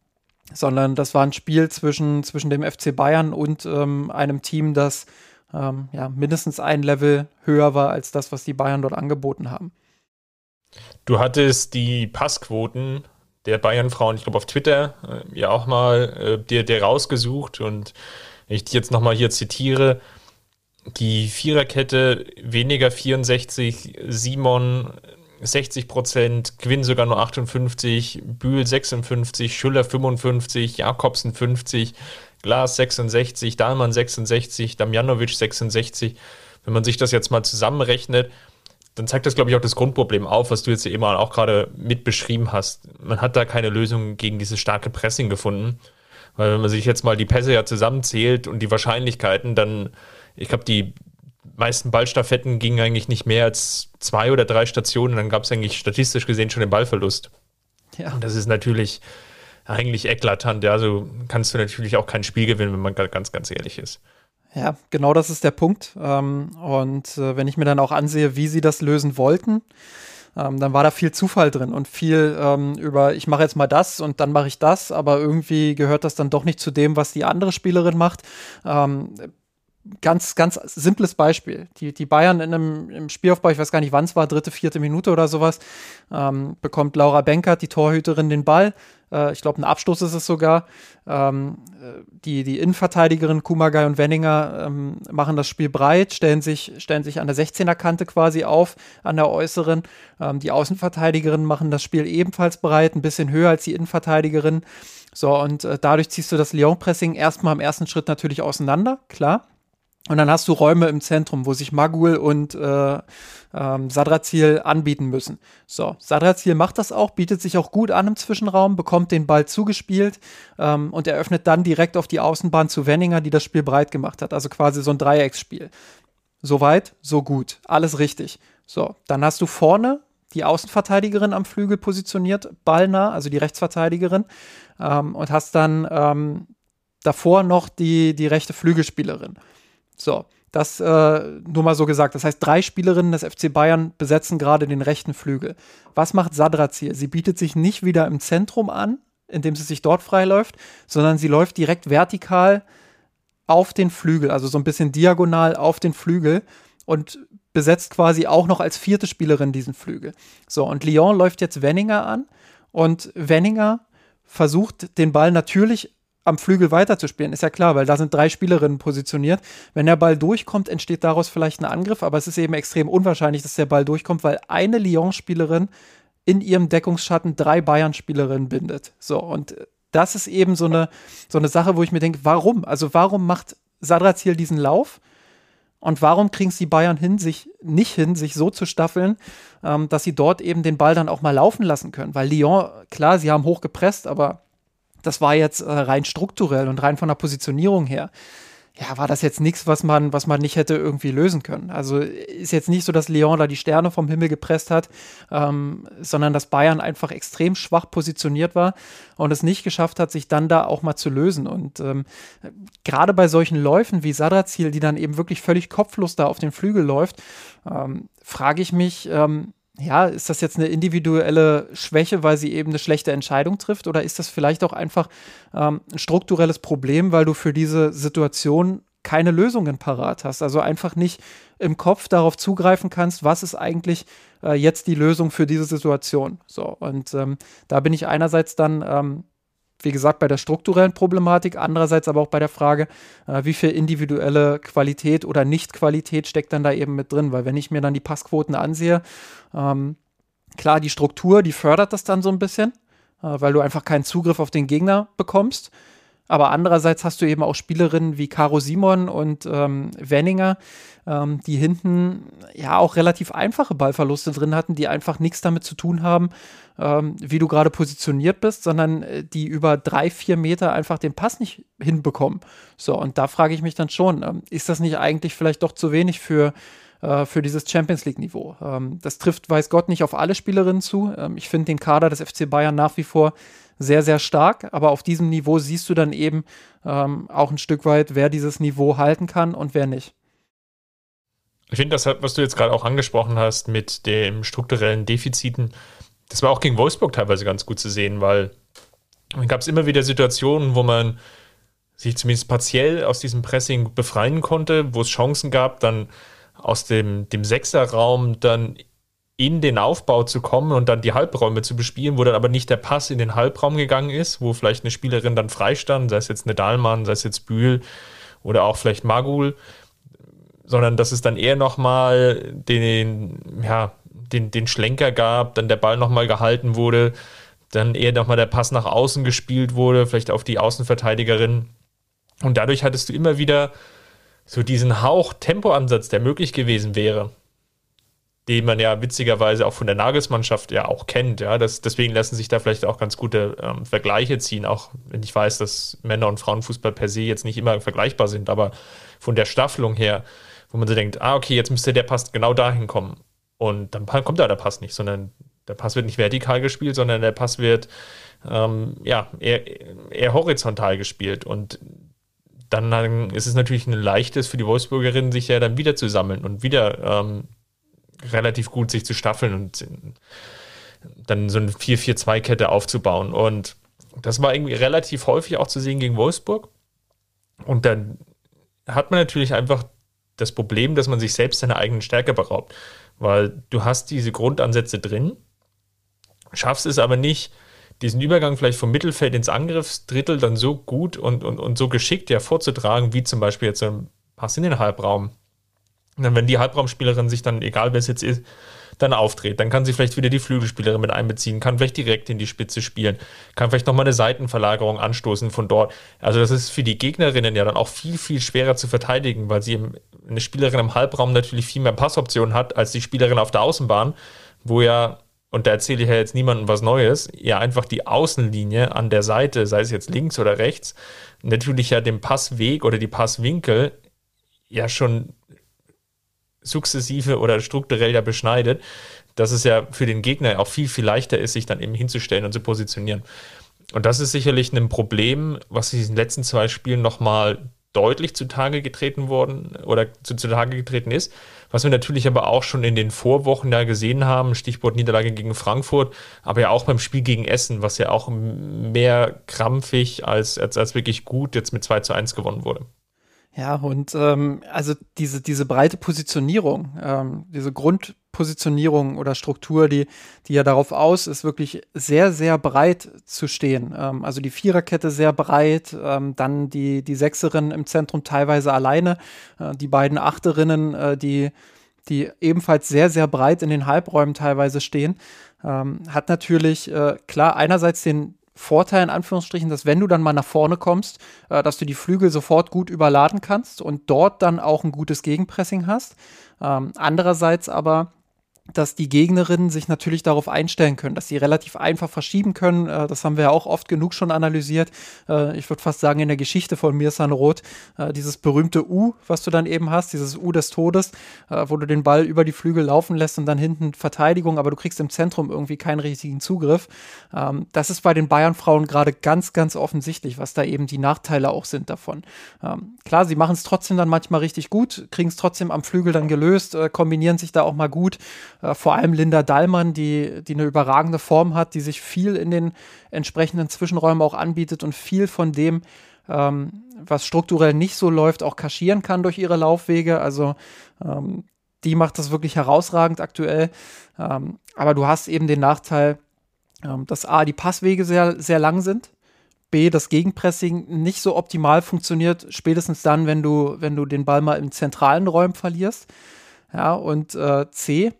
sondern das war ein Spiel zwischen, zwischen dem FC Bayern und ähm, einem Team, das ähm, ja, mindestens ein Level höher war als das, was die Bayern dort angeboten haben. Du hattest die Passquoten der Bayern-Frauen, ich glaube auf Twitter, äh, ja auch mal äh, dir, dir rausgesucht und ich die jetzt nochmal hier zitiere, die Viererkette weniger 64, Simon 60 Prozent, Quinn sogar nur 58, Bühl 56, Schüller 55, Jakobsen 50, Glas 66, Dahlmann 66, Damjanovic 66. Wenn man sich das jetzt mal zusammenrechnet, dann zeigt das, glaube ich, auch das Grundproblem auf, was du jetzt eben auch gerade mit beschrieben hast. Man hat da keine Lösung gegen dieses starke Pressing gefunden. Weil wenn man sich jetzt mal die Pässe ja zusammenzählt und die Wahrscheinlichkeiten, dann ich glaube, die meisten Ballstaffetten gingen eigentlich nicht mehr als zwei oder drei Stationen. Dann gab es eigentlich statistisch gesehen schon den Ballverlust. Ja. Und das ist natürlich eigentlich eklatant. Ja, also kannst du natürlich auch kein Spiel gewinnen, wenn man ganz, ganz ehrlich ist. Ja, genau das ist der Punkt. Ähm, und äh, wenn ich mir dann auch ansehe, wie sie das lösen wollten, ähm, dann war da viel Zufall drin und viel ähm, über, ich mache jetzt mal das und dann mache ich das, aber irgendwie gehört das dann doch nicht zu dem, was die andere Spielerin macht ganz, ganz simples Beispiel. Die, die Bayern in einem im Spielaufbau, ich weiß gar nicht wann es war, dritte, vierte Minute oder sowas, ähm, bekommt Laura Benkert, die Torhüterin, den Ball. Äh, ich glaube, ein Abstoß ist es sogar. Ähm, äh, die, die Innenverteidigerin Kumagai und Wenninger ähm, machen das Spiel breit, stellen sich, stellen sich an der 16er Kante quasi auf, an der äußeren. Ähm, die Außenverteidigerinnen machen das Spiel ebenfalls breit, ein bisschen höher als die Innenverteidigerin. So, und äh, dadurch ziehst du das Lyon-Pressing erstmal im ersten Schritt natürlich auseinander, klar. Und dann hast du Räume im Zentrum, wo sich Magul und äh, ähm, Sadrazil anbieten müssen. So, Sadrazil macht das auch, bietet sich auch gut an im Zwischenraum, bekommt den Ball zugespielt ähm, und eröffnet dann direkt auf die Außenbahn zu Wenninger, die das Spiel breit gemacht hat. Also quasi so ein Dreiecksspiel. Soweit, so gut. Alles richtig. So, dann hast du vorne die Außenverteidigerin am Flügel positioniert, ballnah, also die Rechtsverteidigerin, ähm, und hast dann ähm, davor noch die, die rechte Flügelspielerin. So, das äh, nur mal so gesagt. Das heißt, drei Spielerinnen des FC Bayern besetzen gerade den rechten Flügel. Was macht Sadrazir? Sie bietet sich nicht wieder im Zentrum an, indem sie sich dort freiläuft, sondern sie läuft direkt vertikal auf den Flügel, also so ein bisschen diagonal auf den Flügel und besetzt quasi auch noch als vierte Spielerin diesen Flügel. So, und Lyon läuft jetzt Wenninger an und Wenninger versucht den Ball natürlich am Flügel weiterzuspielen, ist ja klar, weil da sind drei Spielerinnen positioniert. Wenn der Ball durchkommt, entsteht daraus vielleicht ein Angriff, aber es ist eben extrem unwahrscheinlich, dass der Ball durchkommt, weil eine Lyon-Spielerin in ihrem Deckungsschatten drei Bayern-Spielerinnen bindet. So, und das ist eben so eine, so eine Sache, wo ich mir denke, warum? Also warum macht Sadrazil diesen Lauf? Und warum kriegen es die Bayern hin, sich nicht hin, sich so zu staffeln, ähm, dass sie dort eben den Ball dann auch mal laufen lassen können? Weil Lyon, klar, sie haben hoch gepresst, aber das war jetzt äh, rein strukturell und rein von der Positionierung her. Ja, war das jetzt nichts, was man, was man nicht hätte irgendwie lösen können. Also ist jetzt nicht so, dass Lyon da die Sterne vom Himmel gepresst hat, ähm, sondern dass Bayern einfach extrem schwach positioniert war und es nicht geschafft hat, sich dann da auch mal zu lösen. Und ähm, gerade bei solchen Läufen wie Sadrazil, die dann eben wirklich völlig kopflos da auf den Flügel läuft, ähm, frage ich mich, ähm, ja, ist das jetzt eine individuelle Schwäche, weil sie eben eine schlechte Entscheidung trifft? Oder ist das vielleicht auch einfach ähm, ein strukturelles Problem, weil du für diese Situation keine Lösungen parat hast? Also einfach nicht im Kopf darauf zugreifen kannst, was ist eigentlich äh, jetzt die Lösung für diese Situation? So, und ähm, da bin ich einerseits dann ähm, wie gesagt, bei der strukturellen Problematik, andererseits aber auch bei der Frage, äh, wie viel individuelle Qualität oder Nicht-Qualität steckt dann da eben mit drin. Weil wenn ich mir dann die Passquoten ansehe, ähm, klar, die Struktur, die fördert das dann so ein bisschen, äh, weil du einfach keinen Zugriff auf den Gegner bekommst. Aber andererseits hast du eben auch Spielerinnen wie Caro Simon und ähm, Wenninger, ähm, die hinten ja auch relativ einfache Ballverluste drin hatten, die einfach nichts damit zu tun haben, ähm, wie du gerade positioniert bist, sondern äh, die über drei, vier Meter einfach den Pass nicht hinbekommen. So, und da frage ich mich dann schon, ähm, ist das nicht eigentlich vielleicht doch zu wenig für äh, für dieses Champions League-Niveau. Ähm, das trifft, weiß Gott, nicht auf alle Spielerinnen zu. Ähm, ich finde den Kader des FC Bayern nach wie vor sehr, sehr stark. Aber auf diesem Niveau siehst du dann eben ähm, auch ein Stück weit, wer dieses Niveau halten kann und wer nicht. Ich finde, das, was du jetzt gerade auch angesprochen hast mit den strukturellen Defiziten, das war auch gegen Wolfsburg teilweise ganz gut zu sehen, weil dann gab es immer wieder Situationen, wo man sich zumindest partiell aus diesem Pressing befreien konnte, wo es Chancen gab, dann aus dem, dem Sechserraum dann in den Aufbau zu kommen und dann die Halbräume zu bespielen, wo dann aber nicht der Pass in den Halbraum gegangen ist, wo vielleicht eine Spielerin dann freistand, sei es jetzt eine Dahlmann, sei es jetzt Bühl oder auch vielleicht Magul, sondern dass es dann eher nochmal den, ja, den, den Schlenker gab, dann der Ball nochmal gehalten wurde, dann eher nochmal der Pass nach außen gespielt wurde, vielleicht auf die Außenverteidigerin. Und dadurch hattest du immer wieder so diesen Hauch Tempoansatz, der möglich gewesen wäre den man ja witzigerweise auch von der Nagelsmannschaft ja auch kennt. Ja, das, deswegen lassen sich da vielleicht auch ganz gute ähm, Vergleiche ziehen, auch wenn ich weiß, dass Männer- und Frauenfußball per se jetzt nicht immer vergleichbar sind, aber von der Staffelung her, wo man so denkt, ah, okay, jetzt müsste der Pass genau dahin kommen. Und dann kommt da der Pass nicht, sondern der Pass wird nicht vertikal gespielt, sondern der Pass wird ähm, ja, eher, eher horizontal gespielt. Und dann ist es natürlich ein leichtes für die Wolfsburgerinnen, sich ja dann wieder zu sammeln und wieder ähm, relativ gut, sich zu staffeln und dann so eine 4-4-2-Kette aufzubauen. Und das war irgendwie relativ häufig auch zu sehen gegen Wolfsburg. Und dann hat man natürlich einfach das Problem, dass man sich selbst seiner eigenen Stärke beraubt. Weil du hast diese Grundansätze drin, schaffst es aber nicht, diesen Übergang vielleicht vom Mittelfeld ins Angriffsdrittel dann so gut und, und, und so geschickt ja vorzutragen, wie zum Beispiel jetzt ein Pass in den Halbraum. Und dann, wenn die Halbraumspielerin sich dann, egal wer es jetzt ist, dann auftritt, dann kann sie vielleicht wieder die Flügelspielerin mit einbeziehen, kann vielleicht direkt in die Spitze spielen, kann vielleicht nochmal eine Seitenverlagerung anstoßen von dort. Also das ist für die Gegnerinnen ja dann auch viel, viel schwerer zu verteidigen, weil sie eine Spielerin im Halbraum natürlich viel mehr Passoptionen hat als die Spielerin auf der Außenbahn, wo ja und da erzähle ich ja jetzt niemandem was Neues, ja einfach die Außenlinie an der Seite, sei es jetzt links oder rechts, natürlich ja den Passweg oder die Passwinkel ja schon sukzessive oder strukturell ja beschneidet, dass es ja für den Gegner auch viel, viel leichter ist, sich dann eben hinzustellen und zu positionieren. Und das ist sicherlich ein Problem, was in diesen letzten zwei Spielen nochmal deutlich zutage getreten worden oder zu, zutage getreten ist. Was wir natürlich aber auch schon in den Vorwochen da gesehen haben, Stichwort Niederlage gegen Frankfurt, aber ja auch beim Spiel gegen Essen, was ja auch mehr krampfig als, als, als wirklich gut jetzt mit 2 zu 1 gewonnen wurde. Ja, und ähm, also diese, diese breite Positionierung, ähm, diese Grundpositionierung oder Struktur, die, die ja darauf aus ist, wirklich sehr, sehr breit zu stehen. Ähm, also die Viererkette sehr breit, ähm, dann die, die Sechserin im Zentrum teilweise alleine, äh, die beiden Achterinnen, äh, die, die ebenfalls sehr, sehr breit in den Halbräumen teilweise stehen, ähm, hat natürlich äh, klar einerseits den, Vorteil in Anführungsstrichen, dass wenn du dann mal nach vorne kommst, äh, dass du die Flügel sofort gut überladen kannst und dort dann auch ein gutes Gegenpressing hast. Ähm, andererseits aber dass die Gegnerinnen sich natürlich darauf einstellen können, dass sie relativ einfach verschieben können. Äh, das haben wir ja auch oft genug schon analysiert. Äh, ich würde fast sagen, in der Geschichte von Mirsan Roth, äh, dieses berühmte U, was du dann eben hast, dieses U des Todes, wo du den Ball über die Flügel laufen lässt und dann hinten Verteidigung, aber du kriegst im Zentrum irgendwie keinen richtigen Zugriff. Ähm, das ist bei den Bayern-Frauen gerade ganz, ganz offensichtlich, was da eben die Nachteile auch sind davon. Ähm, klar, sie machen es trotzdem dann manchmal richtig gut, kriegen es trotzdem am Flügel dann gelöst, kombinieren sich da auch mal gut. Äh, vor allem Linda Dallmann, die, die eine überragende Form hat, die sich viel in den entsprechenden Zwischenräumen auch anbietet und viel von dem, ähm, was strukturell nicht so läuft, auch kaschieren kann durch ihre Laufwege. Also ähm, die macht das wirklich herausragend aktuell. Ähm, aber du hast eben den Nachteil, ähm, dass A, die Passwege sehr, sehr lang sind. B, das Gegenpressing nicht so optimal funktioniert, spätestens dann, wenn du, wenn du den Ball mal im zentralen Räumen verlierst. Ja, und äh, C,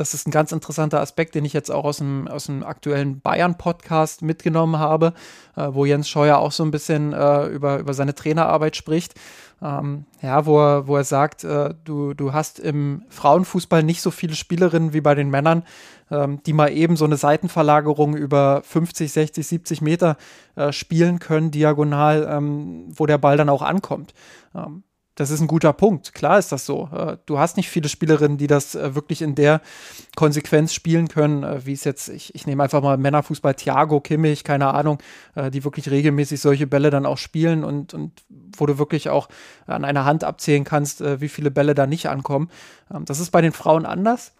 das ist ein ganz interessanter Aspekt, den ich jetzt auch aus dem, aus dem aktuellen Bayern-Podcast mitgenommen habe, äh, wo Jens Scheuer auch so ein bisschen äh, über, über seine Trainerarbeit spricht. Ähm, ja, wo er, wo er sagt, äh, du, du hast im Frauenfußball nicht so viele Spielerinnen wie bei den Männern, ähm, die mal eben so eine Seitenverlagerung über 50, 60, 70 Meter äh, spielen können, diagonal, ähm, wo der Ball dann auch ankommt. Ähm, das ist ein guter Punkt. Klar ist das so. Äh, du hast nicht viele Spielerinnen, die das äh, wirklich in der Konsequenz spielen können, äh, wie es jetzt, ich, ich nehme einfach mal Männerfußball, Thiago, Kimmich, keine Ahnung, die wirklich regelmäßig solche Bälle dann auch spielen und, und wo du wirklich auch an einer Hand abzählen kannst, wie viele Bälle da nicht ankommen. Ähm, das ist bei den Frauen anders.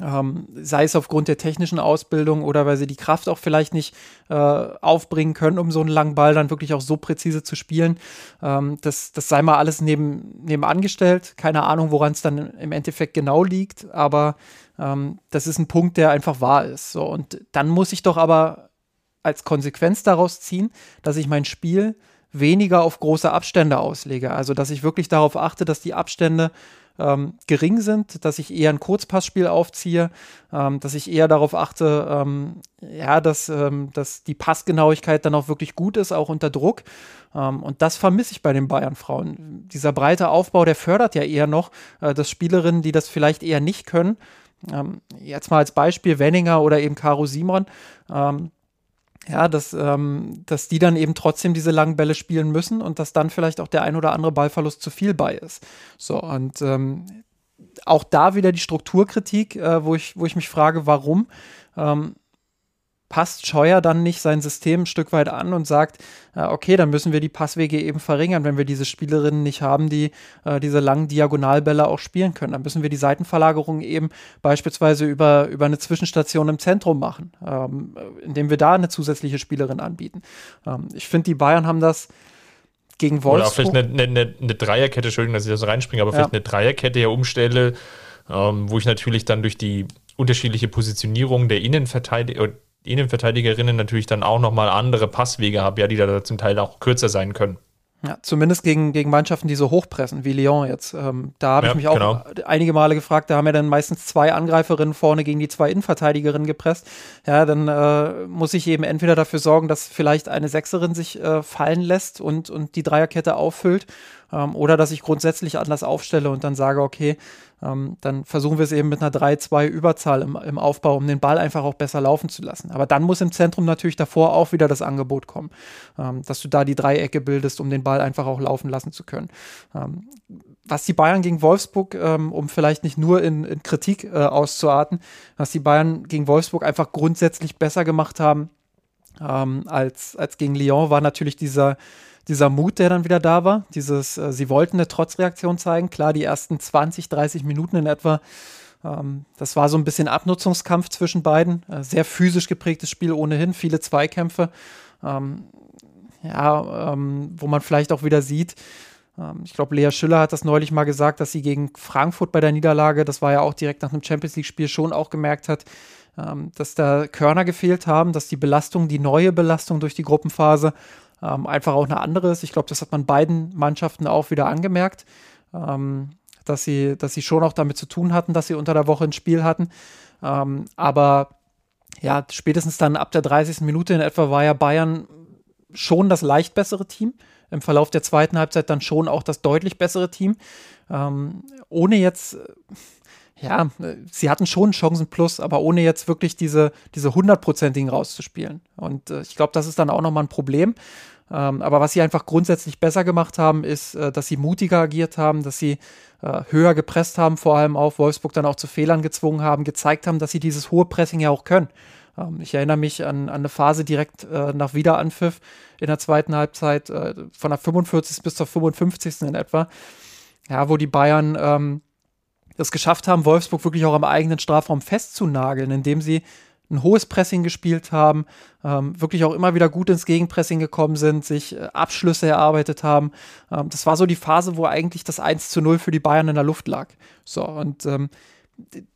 Ähm, sei es aufgrund der technischen Ausbildung oder weil sie die Kraft auch vielleicht nicht äh, aufbringen können, um so einen langen Ball dann wirklich auch so präzise zu spielen. Ähm, das, das sei mal alles neben, nebenan gestellt. Keine Ahnung, woran es dann im Endeffekt genau liegt, aber ähm, das ist ein Punkt, der einfach wahr ist. So, und dann muss ich doch aber als Konsequenz daraus ziehen, dass ich mein Spiel weniger auf große Abstände auslege. Also, dass ich wirklich darauf achte, dass die Abstände ähm, gering sind, dass ich eher ein Kurzpassspiel aufziehe, ähm, dass ich eher darauf achte, ähm, ja, dass, ähm, dass die Passgenauigkeit dann auch wirklich gut ist, auch unter Druck. Ähm, und das vermisse ich bei den Bayern-Frauen. Dieser breite Aufbau, der fördert ja eher noch, äh, dass Spielerinnen, die das vielleicht eher nicht können, ähm, jetzt mal als Beispiel Wenninger oder eben Caro Simon, ja, dass, ähm, dass die dann eben trotzdem diese langen Bälle spielen müssen und dass dann vielleicht auch der ein oder andere Ballverlust zu viel bei ist. So, und ähm, auch da wieder die Strukturkritik, äh, wo, ich, wo ich mich frage, warum. Ähm, passt Scheuer dann nicht sein System ein Stück weit an und sagt, äh, okay, dann müssen wir die Passwege eben verringern, wenn wir diese Spielerinnen nicht haben, die äh, diese langen Diagonalbälle auch spielen können. Dann müssen wir die Seitenverlagerung eben beispielsweise über, über eine Zwischenstation im Zentrum machen, ähm, indem wir da eine zusätzliche Spielerin anbieten. Ähm, ich finde, die Bayern haben das gegen Wolfsburg. Oder auch vielleicht eine, eine, eine Dreierkette, Entschuldigung, dass ich da so reinspringe, aber ja. vielleicht eine Dreierkette ja umstelle, ähm, wo ich natürlich dann durch die unterschiedliche Positionierung der Innenverteidiger, Innenverteidigerinnen natürlich dann auch nochmal andere Passwege habe, ja, die da zum Teil auch kürzer sein können. Ja, zumindest gegen, gegen Mannschaften, die so hochpressen, wie Lyon jetzt. Ähm, da habe ja, ich mich auch genau. einige Male gefragt, da haben ja dann meistens zwei Angreiferinnen vorne gegen die zwei Innenverteidigerinnen gepresst. Ja, dann äh, muss ich eben entweder dafür sorgen, dass vielleicht eine Sechserin sich äh, fallen lässt und, und die Dreierkette auffüllt ähm, oder dass ich grundsätzlich anders aufstelle und dann sage, okay, ähm, dann versuchen wir es eben mit einer 3-2 Überzahl im, im Aufbau, um den Ball einfach auch besser laufen zu lassen. Aber dann muss im Zentrum natürlich davor auch wieder das Angebot kommen, ähm, dass du da die Dreiecke bildest, um den Ball einfach auch laufen lassen zu können. Ähm, was die Bayern gegen Wolfsburg, ähm, um vielleicht nicht nur in, in Kritik äh, auszuarten, was die Bayern gegen Wolfsburg einfach grundsätzlich besser gemacht haben ähm, als, als gegen Lyon, war natürlich dieser dieser Mut, der dann wieder da war, dieses, äh, sie wollten eine Trotzreaktion zeigen. Klar, die ersten 20, 30 Minuten in etwa, ähm, das war so ein bisschen Abnutzungskampf zwischen beiden. Äh, sehr physisch geprägtes Spiel ohnehin, viele Zweikämpfe. Ähm, ja, ähm, wo man vielleicht auch wieder sieht, ähm, ich glaube, Lea Schüller hat das neulich mal gesagt, dass sie gegen Frankfurt bei der Niederlage, das war ja auch direkt nach einem Champions League-Spiel, schon auch gemerkt hat, ähm, dass da Körner gefehlt haben, dass die Belastung, die neue Belastung durch die Gruppenphase ähm, einfach auch eine andere ist. Ich glaube, das hat man beiden Mannschaften auch wieder angemerkt, ähm, dass, sie, dass sie schon auch damit zu tun hatten, dass sie unter der Woche ein Spiel hatten. Ähm, aber ja, spätestens dann ab der 30. Minute in etwa war ja Bayern schon das leicht bessere Team. Im Verlauf der zweiten Halbzeit dann schon auch das deutlich bessere Team. Ähm, ohne jetzt ja, sie hatten schon Chancen plus, aber ohne jetzt wirklich diese, diese hundertprozentigen rauszuspielen. Und äh, ich glaube, das ist dann auch nochmal ein Problem. Ähm, aber was sie einfach grundsätzlich besser gemacht haben, ist, äh, dass sie mutiger agiert haben, dass sie äh, höher gepresst haben, vor allem auf Wolfsburg dann auch zu Fehlern gezwungen haben, gezeigt haben, dass sie dieses hohe Pressing ja auch können. Ähm, ich erinnere mich an, an eine Phase direkt äh, nach Wiederanpfiff in der zweiten Halbzeit, äh, von der 45. bis zur 55. in etwa, ja, wo die Bayern ähm, das geschafft haben, Wolfsburg wirklich auch am eigenen Strafraum festzunageln, indem sie ein hohes Pressing gespielt haben, ähm, wirklich auch immer wieder gut ins Gegenpressing gekommen sind, sich äh, Abschlüsse erarbeitet haben. Ähm, das war so die Phase, wo eigentlich das 1 zu 0 für die Bayern in der Luft lag. So, und ähm,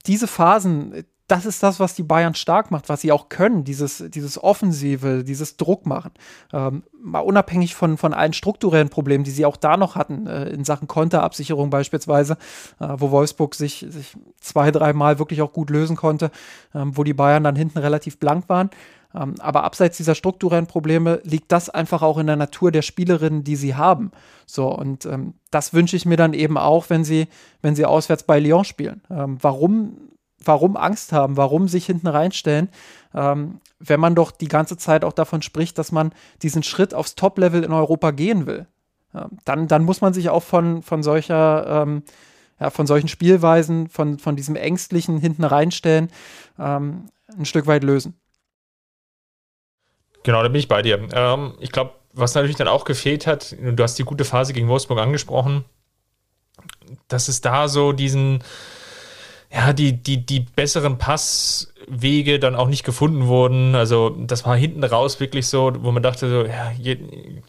diese Phasen, das ist das, was die Bayern stark macht, was sie auch können, dieses, dieses Offensive, dieses Druck machen. Ähm, mal unabhängig von, von allen strukturellen Problemen, die sie auch da noch hatten, äh, in Sachen Konterabsicherung beispielsweise, äh, wo Wolfsburg sich, sich zwei, dreimal wirklich auch gut lösen konnte, ähm, wo die Bayern dann hinten relativ blank waren. Ähm, aber abseits dieser strukturellen Probleme liegt das einfach auch in der Natur der Spielerinnen, die sie haben. So, und ähm, das wünsche ich mir dann eben auch, wenn sie, wenn sie auswärts bei Lyon spielen. Ähm, warum warum Angst haben, warum sich hinten reinstellen, ähm, wenn man doch die ganze Zeit auch davon spricht, dass man diesen Schritt aufs Top-Level in Europa gehen will. Ähm, dann, dann muss man sich auch von, von solcher, ähm, ja, von solchen Spielweisen, von, von diesem ängstlichen hinten reinstellen, ähm, ein Stück weit lösen. Genau, da bin ich bei dir. Ähm, ich glaube, was natürlich dann auch gefehlt hat, du hast die gute Phase gegen Wolfsburg angesprochen, dass es da so diesen, ja, die, die, die besseren Passwege dann auch nicht gefunden wurden. Also das war hinten raus wirklich so, wo man dachte, so, ja, je,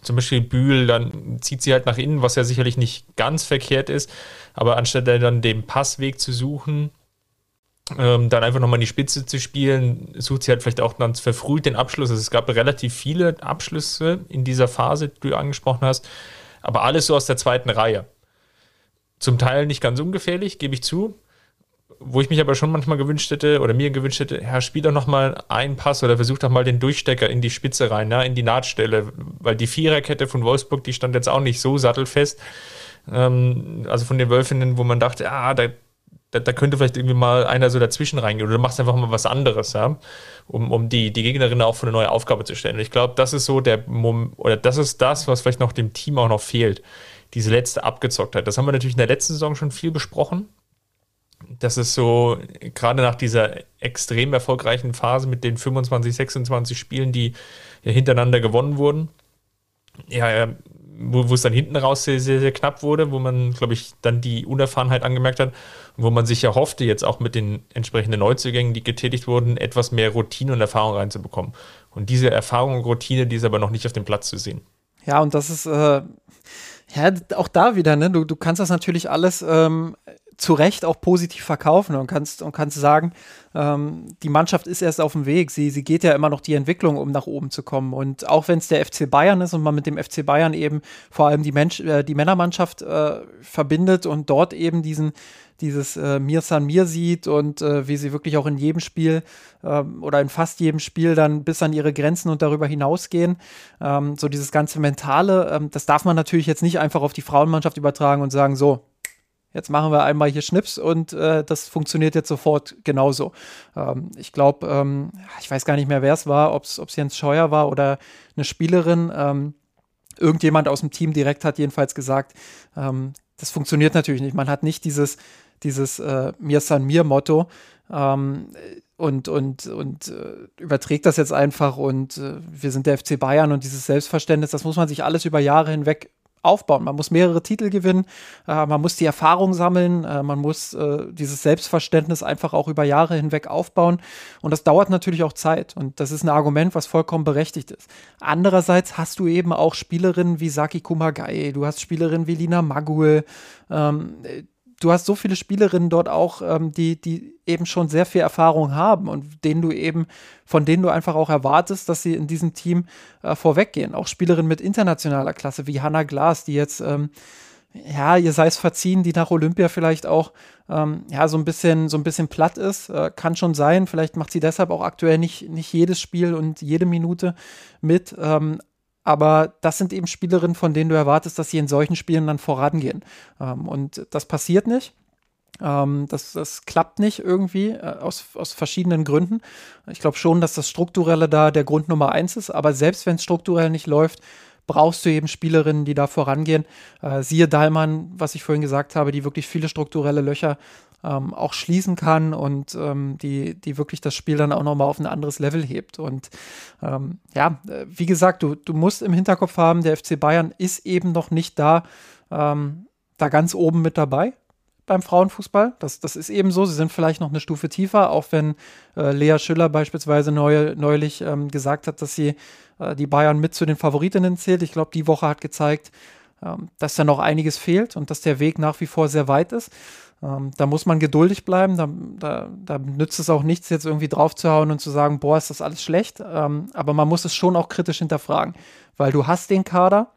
zum Beispiel Bühl, dann zieht sie halt nach innen, was ja sicherlich nicht ganz verkehrt ist. Aber anstatt dann den Passweg zu suchen, ähm, dann einfach nochmal in die Spitze zu spielen, sucht sie halt vielleicht auch dann verfrüht den Abschluss. Also es gab relativ viele Abschlüsse in dieser Phase, die du angesprochen hast, aber alles so aus der zweiten Reihe. Zum Teil nicht ganz ungefährlich, gebe ich zu wo ich mich aber schon manchmal gewünscht hätte oder mir gewünscht hätte, Herr, spiel doch noch mal einen Pass oder versuch doch mal den Durchstecker in die Spitze rein, ne, in die Nahtstelle, weil die Viererkette von Wolfsburg, die stand jetzt auch nicht so sattelfest. Ähm, also von den Wölfinnen, wo man dachte, ah, da, da, da, könnte vielleicht irgendwie mal einer so dazwischen reingehen oder du machst einfach mal was anderes, ja, um, um die, die Gegnerin auch für eine neue Aufgabe zu stellen. ich glaube, das ist so der Moment, oder das ist das, was vielleicht noch dem Team auch noch fehlt. Diese letzte Abgezocktheit. Das haben wir natürlich in der letzten Saison schon viel besprochen das ist so, gerade nach dieser extrem erfolgreichen Phase mit den 25, 26 Spielen, die ja hintereinander gewonnen wurden, ja, wo, wo es dann hinten raus sehr, sehr, sehr knapp wurde, wo man, glaube ich, dann die Unerfahrenheit angemerkt hat, wo man sich ja hoffte, jetzt auch mit den entsprechenden Neuzugängen, die getätigt wurden, etwas mehr Routine und Erfahrung reinzubekommen. Und diese Erfahrung und Routine, die ist aber noch nicht auf dem Platz zu sehen. Ja, und das ist äh, ja auch da wieder, ne? Du, du kannst das natürlich alles ähm, zu Recht auch positiv verkaufen und kannst, und kannst sagen, ähm, die Mannschaft ist erst auf dem Weg. Sie, sie geht ja immer noch die Entwicklung, um nach oben zu kommen. Und auch wenn es der FC Bayern ist und man mit dem FC Bayern eben vor allem die, Mensch, äh, die Männermannschaft äh, verbindet und dort eben diesen, dieses äh, Mir San Mir sieht und äh, wie sie wirklich auch in jedem Spiel ähm, oder in fast jedem Spiel dann bis an ihre Grenzen und darüber hinausgehen. Ähm, so dieses ganze Mentale, ähm, das darf man natürlich jetzt nicht einfach auf die Frauenmannschaft übertragen und sagen, so, jetzt machen wir einmal hier Schnips und äh, das funktioniert jetzt sofort genauso. Ähm, ich glaube, ähm, ich weiß gar nicht mehr, wer es war, ob es Jens Scheuer war oder eine Spielerin. Ähm, irgendjemand aus dem Team direkt hat jedenfalls gesagt, ähm, das funktioniert natürlich nicht. Man hat nicht dieses, dieses äh, Mir San Mir Motto ähm, und, und, und äh, überträgt das jetzt einfach und äh, wir sind der FC Bayern und dieses Selbstverständnis, das muss man sich alles über Jahre hinweg aufbauen. Man muss mehrere Titel gewinnen, äh, man muss die Erfahrung sammeln, äh, man muss äh, dieses Selbstverständnis einfach auch über Jahre hinweg aufbauen. Und das dauert natürlich auch Zeit. Und das ist ein Argument, was vollkommen berechtigt ist. Andererseits hast du eben auch Spielerinnen wie Saki Kumagai, du hast Spielerinnen wie Lina Magul, ähm, du hast so viele Spielerinnen dort auch, ähm, die, die eben schon sehr viel Erfahrung haben und denen du eben, von denen du einfach auch erwartest, dass sie in diesem Team äh, vorweggehen. Auch Spielerinnen mit internationaler Klasse wie Hannah Glas, die jetzt, ähm, ja, ihr sei es verziehen, die nach Olympia vielleicht auch ähm, ja, so ein bisschen, so ein bisschen platt ist. Äh, kann schon sein. Vielleicht macht sie deshalb auch aktuell nicht, nicht jedes Spiel und jede Minute mit. Ähm, aber das sind eben Spielerinnen, von denen du erwartest, dass sie in solchen Spielen dann vorangehen. Ähm, und das passiert nicht. Ähm, das, das klappt nicht irgendwie äh, aus, aus verschiedenen Gründen. Ich glaube schon, dass das Strukturelle da der Grund Nummer eins ist, aber selbst wenn es strukturell nicht läuft, brauchst du eben Spielerinnen, die da vorangehen. Äh, siehe Dahlmann, was ich vorhin gesagt habe, die wirklich viele strukturelle Löcher ähm, auch schließen kann und ähm, die, die wirklich das Spiel dann auch nochmal auf ein anderes Level hebt. Und ähm, ja, äh, wie gesagt, du, du musst im Hinterkopf haben, der FC Bayern ist eben noch nicht da, ähm, da ganz oben mit dabei beim Frauenfußball. Das, das ist eben so. Sie sind vielleicht noch eine Stufe tiefer, auch wenn äh, Lea Schüller beispielsweise neu, neulich ähm, gesagt hat, dass sie äh, die Bayern mit zu den Favoritinnen zählt. Ich glaube, die Woche hat gezeigt, ähm, dass da noch einiges fehlt und dass der Weg nach wie vor sehr weit ist. Ähm, da muss man geduldig bleiben. Da, da, da, nützt es auch nichts, jetzt irgendwie draufzuhauen und zu sagen, boah, ist das alles schlecht. Ähm, aber man muss es schon auch kritisch hinterfragen, weil du hast den Kader,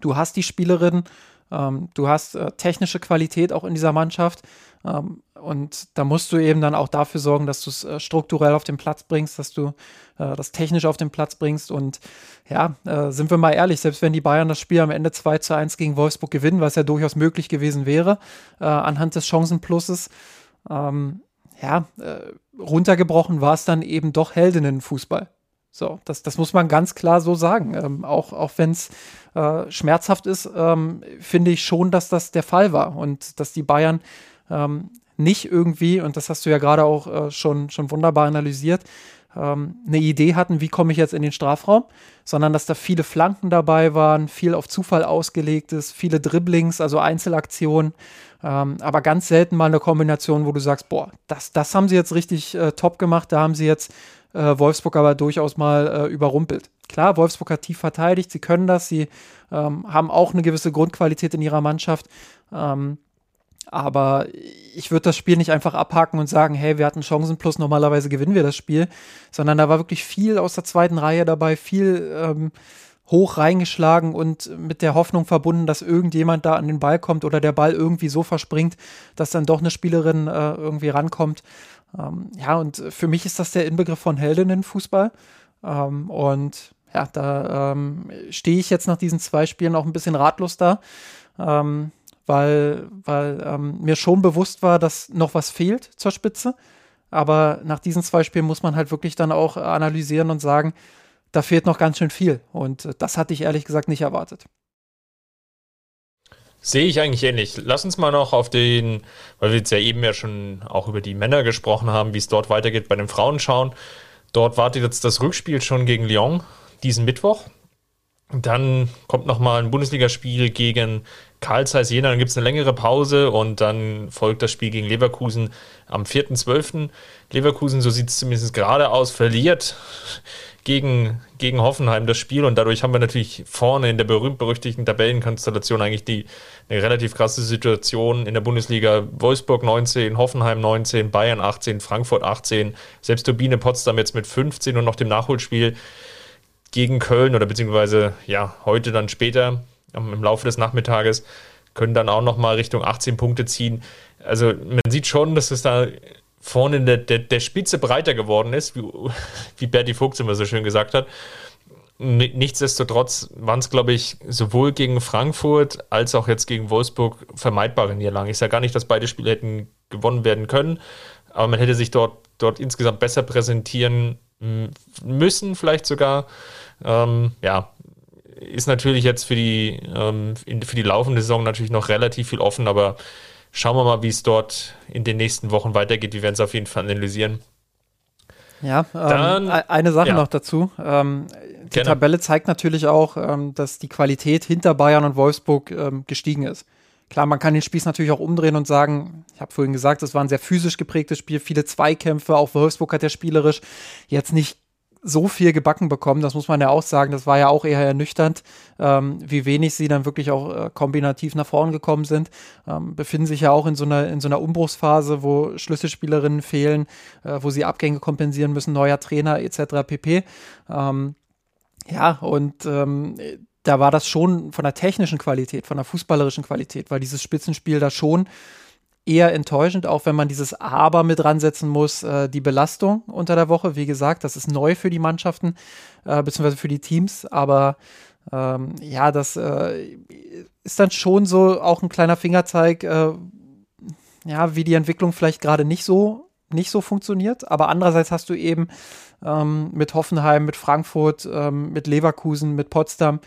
du hast die Spielerinnen, ähm, du hast äh, technische Qualität auch in dieser Mannschaft. Ähm, und da musst du eben dann auch dafür sorgen, dass du es äh, strukturell auf den Platz bringst, dass du äh, das technisch auf den Platz bringst. Und ja, äh, sind wir mal ehrlich, selbst wenn die Bayern das Spiel am Ende 2 zu 1 gegen Wolfsburg gewinnen, was ja durchaus möglich gewesen wäre, äh, anhand des Chancenplusses, ähm, ja, äh, runtergebrochen war es dann eben doch Heldinnenfußball. So, das, das muss man ganz klar so sagen. Ähm, auch auch wenn es schmerzhaft ist, ähm, finde ich schon, dass das der Fall war und dass die Bayern ähm, nicht irgendwie, und das hast du ja gerade auch äh, schon, schon wunderbar analysiert, ähm, eine Idee hatten, wie komme ich jetzt in den Strafraum, sondern dass da viele Flanken dabei waren, viel auf Zufall ausgelegt ist, viele Dribblings, also Einzelaktionen, ähm, aber ganz selten mal eine Kombination, wo du sagst, boah, das, das haben sie jetzt richtig äh, top gemacht, da haben sie jetzt äh, Wolfsburg aber durchaus mal äh, überrumpelt. Klar, Wolfsburg hat tief verteidigt, sie können das, sie ähm, haben auch eine gewisse Grundqualität in ihrer Mannschaft. Ähm, aber ich würde das Spiel nicht einfach abhaken und sagen, hey, wir hatten Chancen plus normalerweise gewinnen wir das Spiel, sondern da war wirklich viel aus der zweiten Reihe dabei, viel ähm, hoch reingeschlagen und mit der Hoffnung verbunden, dass irgendjemand da an den Ball kommt oder der Ball irgendwie so verspringt, dass dann doch eine Spielerin äh, irgendwie rankommt. Ähm, ja, und für mich ist das der Inbegriff von Heldinnenfußball. Ähm, und ja, da ähm, stehe ich jetzt nach diesen zwei Spielen auch ein bisschen ratlos da. Ähm, weil, weil ähm, mir schon bewusst war, dass noch was fehlt zur Spitze. Aber nach diesen zwei Spielen muss man halt wirklich dann auch analysieren und sagen, da fehlt noch ganz schön viel. Und das hatte ich ehrlich gesagt nicht erwartet. Sehe ich eigentlich ähnlich. Lass uns mal noch auf den, weil wir jetzt ja eben ja schon auch über die Männer gesprochen haben, wie es dort weitergeht bei den Frauen schauen. Dort wartet jetzt das Rückspiel schon gegen Lyon diesen Mittwoch. Dann kommt noch mal ein Bundesligaspiel gegen Karl Zeiss Jena, dann gibt es eine längere Pause und dann folgt das Spiel gegen Leverkusen am 4.12. Leverkusen, so sieht es zumindest gerade aus, verliert gegen, gegen Hoffenheim das Spiel und dadurch haben wir natürlich vorne in der berühmt-berüchtigten Tabellenkonstellation eigentlich die, eine relativ krasse Situation in der Bundesliga. Wolfsburg 19, Hoffenheim 19, Bayern 18, Frankfurt 18, selbst Turbine Potsdam jetzt mit 15 und noch dem Nachholspiel gegen Köln oder beziehungsweise ja, heute dann später im Laufe des Nachmittages können dann auch nochmal Richtung 18 Punkte ziehen. Also man sieht schon, dass es da vorne der, der, der Spitze breiter geworden ist, wie, wie Berti Fuchs immer so schön gesagt hat. Nichtsdestotrotz waren es, glaube ich, sowohl gegen Frankfurt als auch jetzt gegen Wolfsburg vermeidbare Niederlagen. Ich sage gar nicht, dass beide Spiele hätten gewonnen werden können, aber man hätte sich dort, dort insgesamt besser präsentieren müssen, vielleicht sogar. Ähm, ja, ist natürlich jetzt für die, ähm, für die laufende Saison natürlich noch relativ viel offen, aber schauen wir mal, wie es dort in den nächsten Wochen weitergeht. Wir werden es auf jeden Fall analysieren. Ja, ähm, Dann, eine Sache ja. noch dazu. Ähm, die Gerne. Tabelle zeigt natürlich auch, ähm, dass die Qualität hinter Bayern und Wolfsburg ähm, gestiegen ist. Klar, man kann den Spieß natürlich auch umdrehen und sagen, ich habe vorhin gesagt, es war ein sehr physisch geprägtes Spiel, viele Zweikämpfe, auch Wolfsburg hat ja spielerisch jetzt nicht so viel gebacken bekommen, das muss man ja auch sagen. Das war ja auch eher ernüchternd, ähm, wie wenig sie dann wirklich auch äh, kombinativ nach vorn gekommen sind. Ähm, befinden sich ja auch in so einer, in so einer Umbruchsphase, wo Schlüsselspielerinnen fehlen, äh, wo sie Abgänge kompensieren müssen, neuer Trainer etc. pp. Ähm, ja, und ähm, da war das schon von der technischen Qualität, von der fußballerischen Qualität, weil dieses Spitzenspiel da schon eher enttäuschend, auch wenn man dieses Aber mit ransetzen muss, äh, die Belastung unter der Woche. Wie gesagt, das ist neu für die Mannschaften, äh, beziehungsweise für die Teams, aber ähm, ja, das äh, ist dann schon so auch ein kleiner Fingerzeig, äh, ja, wie die Entwicklung vielleicht gerade nicht so nicht so funktioniert. Aber andererseits hast du eben ähm, mit Hoffenheim, mit Frankfurt, ähm, mit Leverkusen, mit Potsdam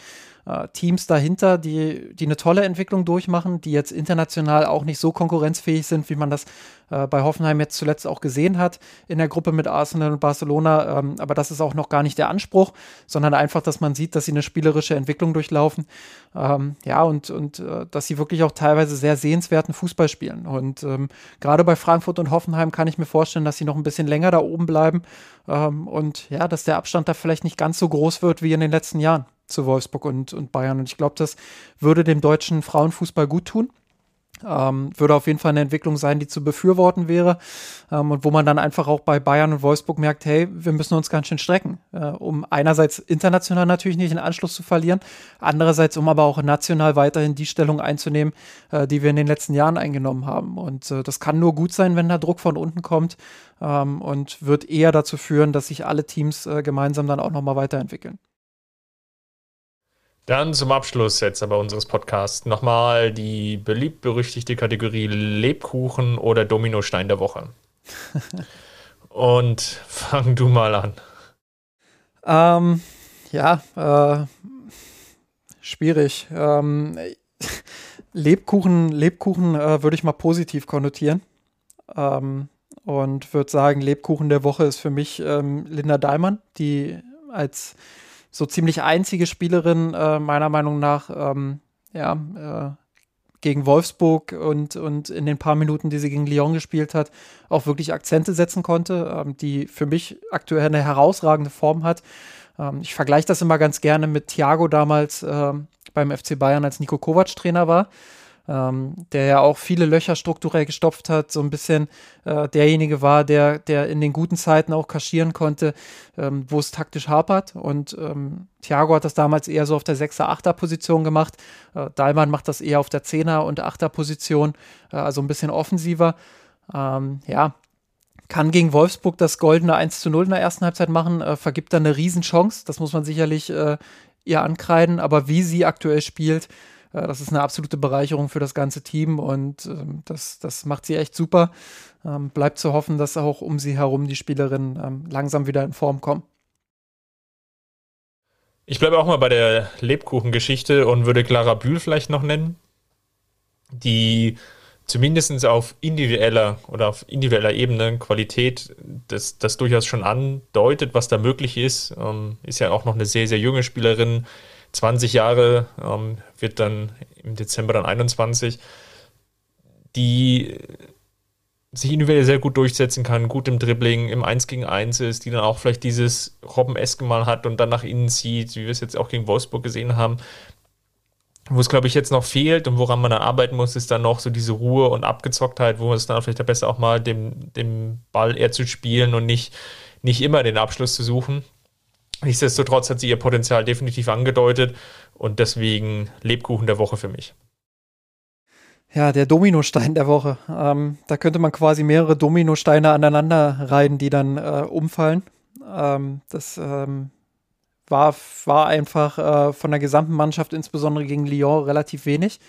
äh, Teams dahinter, die, die eine tolle Entwicklung durchmachen, die jetzt international auch nicht so konkurrenzfähig sind, wie man das äh, bei Hoffenheim jetzt zuletzt auch gesehen hat in der Gruppe mit Arsenal und Barcelona. Ähm, aber das ist auch noch gar nicht der Anspruch, sondern einfach, dass man sieht, dass sie eine spielerische Entwicklung durchlaufen. Ähm, ja, und, und äh, dass sie wirklich auch teilweise sehr sehenswerten Fußball spielen. Und ähm, gerade bei Frankfurt und Hoffenheim kann ich mir vorstellen, dass sie noch ein bisschen länger da oben bleiben. Ähm, und ja, dass der Abstand da vielleicht nicht ganz so groß wird wie in den letzten Jahren zu Wolfsburg und, und Bayern. Und ich glaube, das würde dem deutschen Frauenfußball gut tun. Ähm, würde auf jeden Fall eine Entwicklung sein, die zu befürworten wäre ähm, und wo man dann einfach auch bei Bayern und Wolfsburg merkt, hey, wir müssen uns ganz schön strecken, äh, um einerseits international natürlich nicht den Anschluss zu verlieren, andererseits um aber auch national weiterhin die Stellung einzunehmen, äh, die wir in den letzten Jahren eingenommen haben. Und äh, das kann nur gut sein, wenn da Druck von unten kommt ähm, und wird eher dazu führen, dass sich alle Teams äh, gemeinsam dann auch nochmal weiterentwickeln. Dann zum Abschluss jetzt aber unseres Podcasts nochmal die beliebt-berüchtigte Kategorie Lebkuchen oder Dominostein der Woche. Und fang du mal an. Ähm, ja, äh, schwierig. Ähm, Lebkuchen, Lebkuchen äh, würde ich mal positiv konnotieren. Ähm, und würde sagen, Lebkuchen der Woche ist für mich ähm, Linda Daimann, die als so ziemlich einzige Spielerin, äh, meiner Meinung nach, ähm, ja, äh, gegen Wolfsburg und, und in den paar Minuten, die sie gegen Lyon gespielt hat, auch wirklich Akzente setzen konnte, ähm, die für mich aktuell eine herausragende Form hat. Ähm, ich vergleiche das immer ganz gerne mit Thiago damals äh, beim FC Bayern, als Nico Kovac Trainer war ähm, der ja auch viele Löcher strukturell gestopft hat, so ein bisschen äh, derjenige war, der, der in den guten Zeiten auch kaschieren konnte, ähm, wo es taktisch hapert. Und ähm, Thiago hat das damals eher so auf der 6er, 8er Position gemacht. Äh, Dahlmann macht das eher auf der 10er und 8er Position, äh, also ein bisschen offensiver. Ähm, ja, kann gegen Wolfsburg das goldene 1 zu 0 in der ersten Halbzeit machen, äh, vergibt dann eine Riesenchance. Das muss man sicherlich äh, ihr ankreiden. Aber wie sie aktuell spielt, das ist eine absolute Bereicherung für das ganze Team und ähm, das, das macht sie echt super. Ähm, bleibt zu hoffen, dass auch um sie herum die Spielerinnen ähm, langsam wieder in Form kommen. Ich bleibe auch mal bei der Lebkuchengeschichte und würde Clara Bühl vielleicht noch nennen, die zumindest auf individueller oder auf individueller Ebene Qualität das, das durchaus schon andeutet, was da möglich ist. Ist ja auch noch eine sehr, sehr junge Spielerin, 20 Jahre, ähm, wird dann im Dezember dann 21, die sich individuell sehr gut durchsetzen kann, gut im Dribbling, im 1 gegen 1 ist, die dann auch vielleicht dieses Robben-Eske mal hat und dann nach innen zieht, wie wir es jetzt auch gegen Wolfsburg gesehen haben. Wo es, glaube ich, jetzt noch fehlt und woran man dann arbeiten muss, ist dann noch so diese Ruhe und Abgezocktheit, wo es dann vielleicht besser auch mal dem, dem Ball eher zu spielen und nicht, nicht immer den Abschluss zu suchen. Nichtsdestotrotz hat sie ihr Potenzial definitiv angedeutet und deswegen Lebkuchen der Woche für mich. Ja, der Dominostein der Woche. Ähm, da könnte man quasi mehrere Dominosteine aneinander reihen, die dann äh, umfallen. Ähm, das ähm, war, war einfach äh, von der gesamten Mannschaft, insbesondere gegen Lyon, relativ wenig.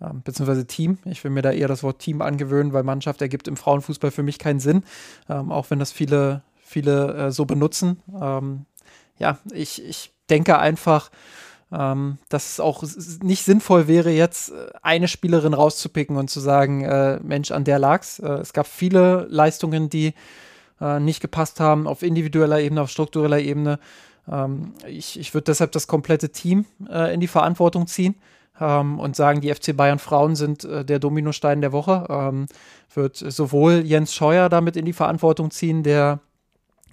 Ähm, beziehungsweise Team. Ich will mir da eher das Wort Team angewöhnen, weil Mannschaft ergibt im Frauenfußball für mich keinen Sinn. Ähm, auch wenn das viele, viele äh, so benutzen. Ähm, ja, ich, ich denke einfach, ähm, dass es auch nicht sinnvoll wäre, jetzt äh, eine Spielerin rauszupicken und zu sagen, äh, Mensch, an der lag's. Äh, es gab viele Leistungen, die äh, nicht gepasst haben, auf individueller Ebene, auf struktureller Ebene. Ähm, ich ich würde deshalb das komplette Team äh, in die Verantwortung ziehen ähm, und sagen, die FC Bayern Frauen sind äh, der Dominostein der Woche. Ähm, wird sowohl Jens Scheuer damit in die Verantwortung ziehen, der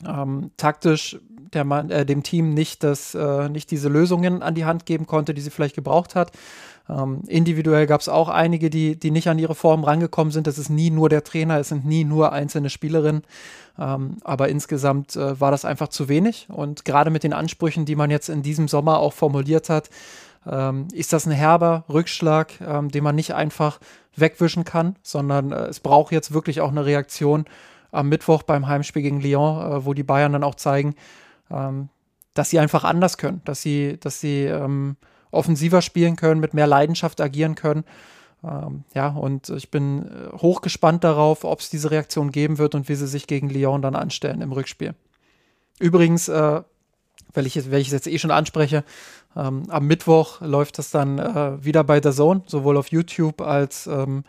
ähm, taktisch der Mann, äh, dem Team nicht, das, äh, nicht diese Lösungen an die Hand geben konnte, die sie vielleicht gebraucht hat. Ähm, individuell gab es auch einige, die, die nicht an ihre Form rangekommen sind. Das ist nie nur der Trainer, es sind nie nur einzelne Spielerinnen. Ähm, aber insgesamt äh, war das einfach zu wenig. Und gerade mit den Ansprüchen, die man jetzt in diesem Sommer auch formuliert hat, ähm, ist das ein herber Rückschlag, ähm, den man nicht einfach wegwischen kann, sondern äh, es braucht jetzt wirklich auch eine Reaktion am Mittwoch beim Heimspiel gegen Lyon, äh, wo die Bayern dann auch zeigen, ähm, dass sie einfach anders können, dass sie, dass sie ähm, offensiver spielen können, mit mehr Leidenschaft agieren können. Ähm, ja, und ich bin äh, hochgespannt darauf, ob es diese Reaktion geben wird und wie sie sich gegen Lyon dann anstellen im Rückspiel. Übrigens, äh, weil, ich, weil ich es jetzt eh schon anspreche, ähm, am Mittwoch läuft das dann äh, wieder bei der Zone, sowohl auf YouTube als ähm,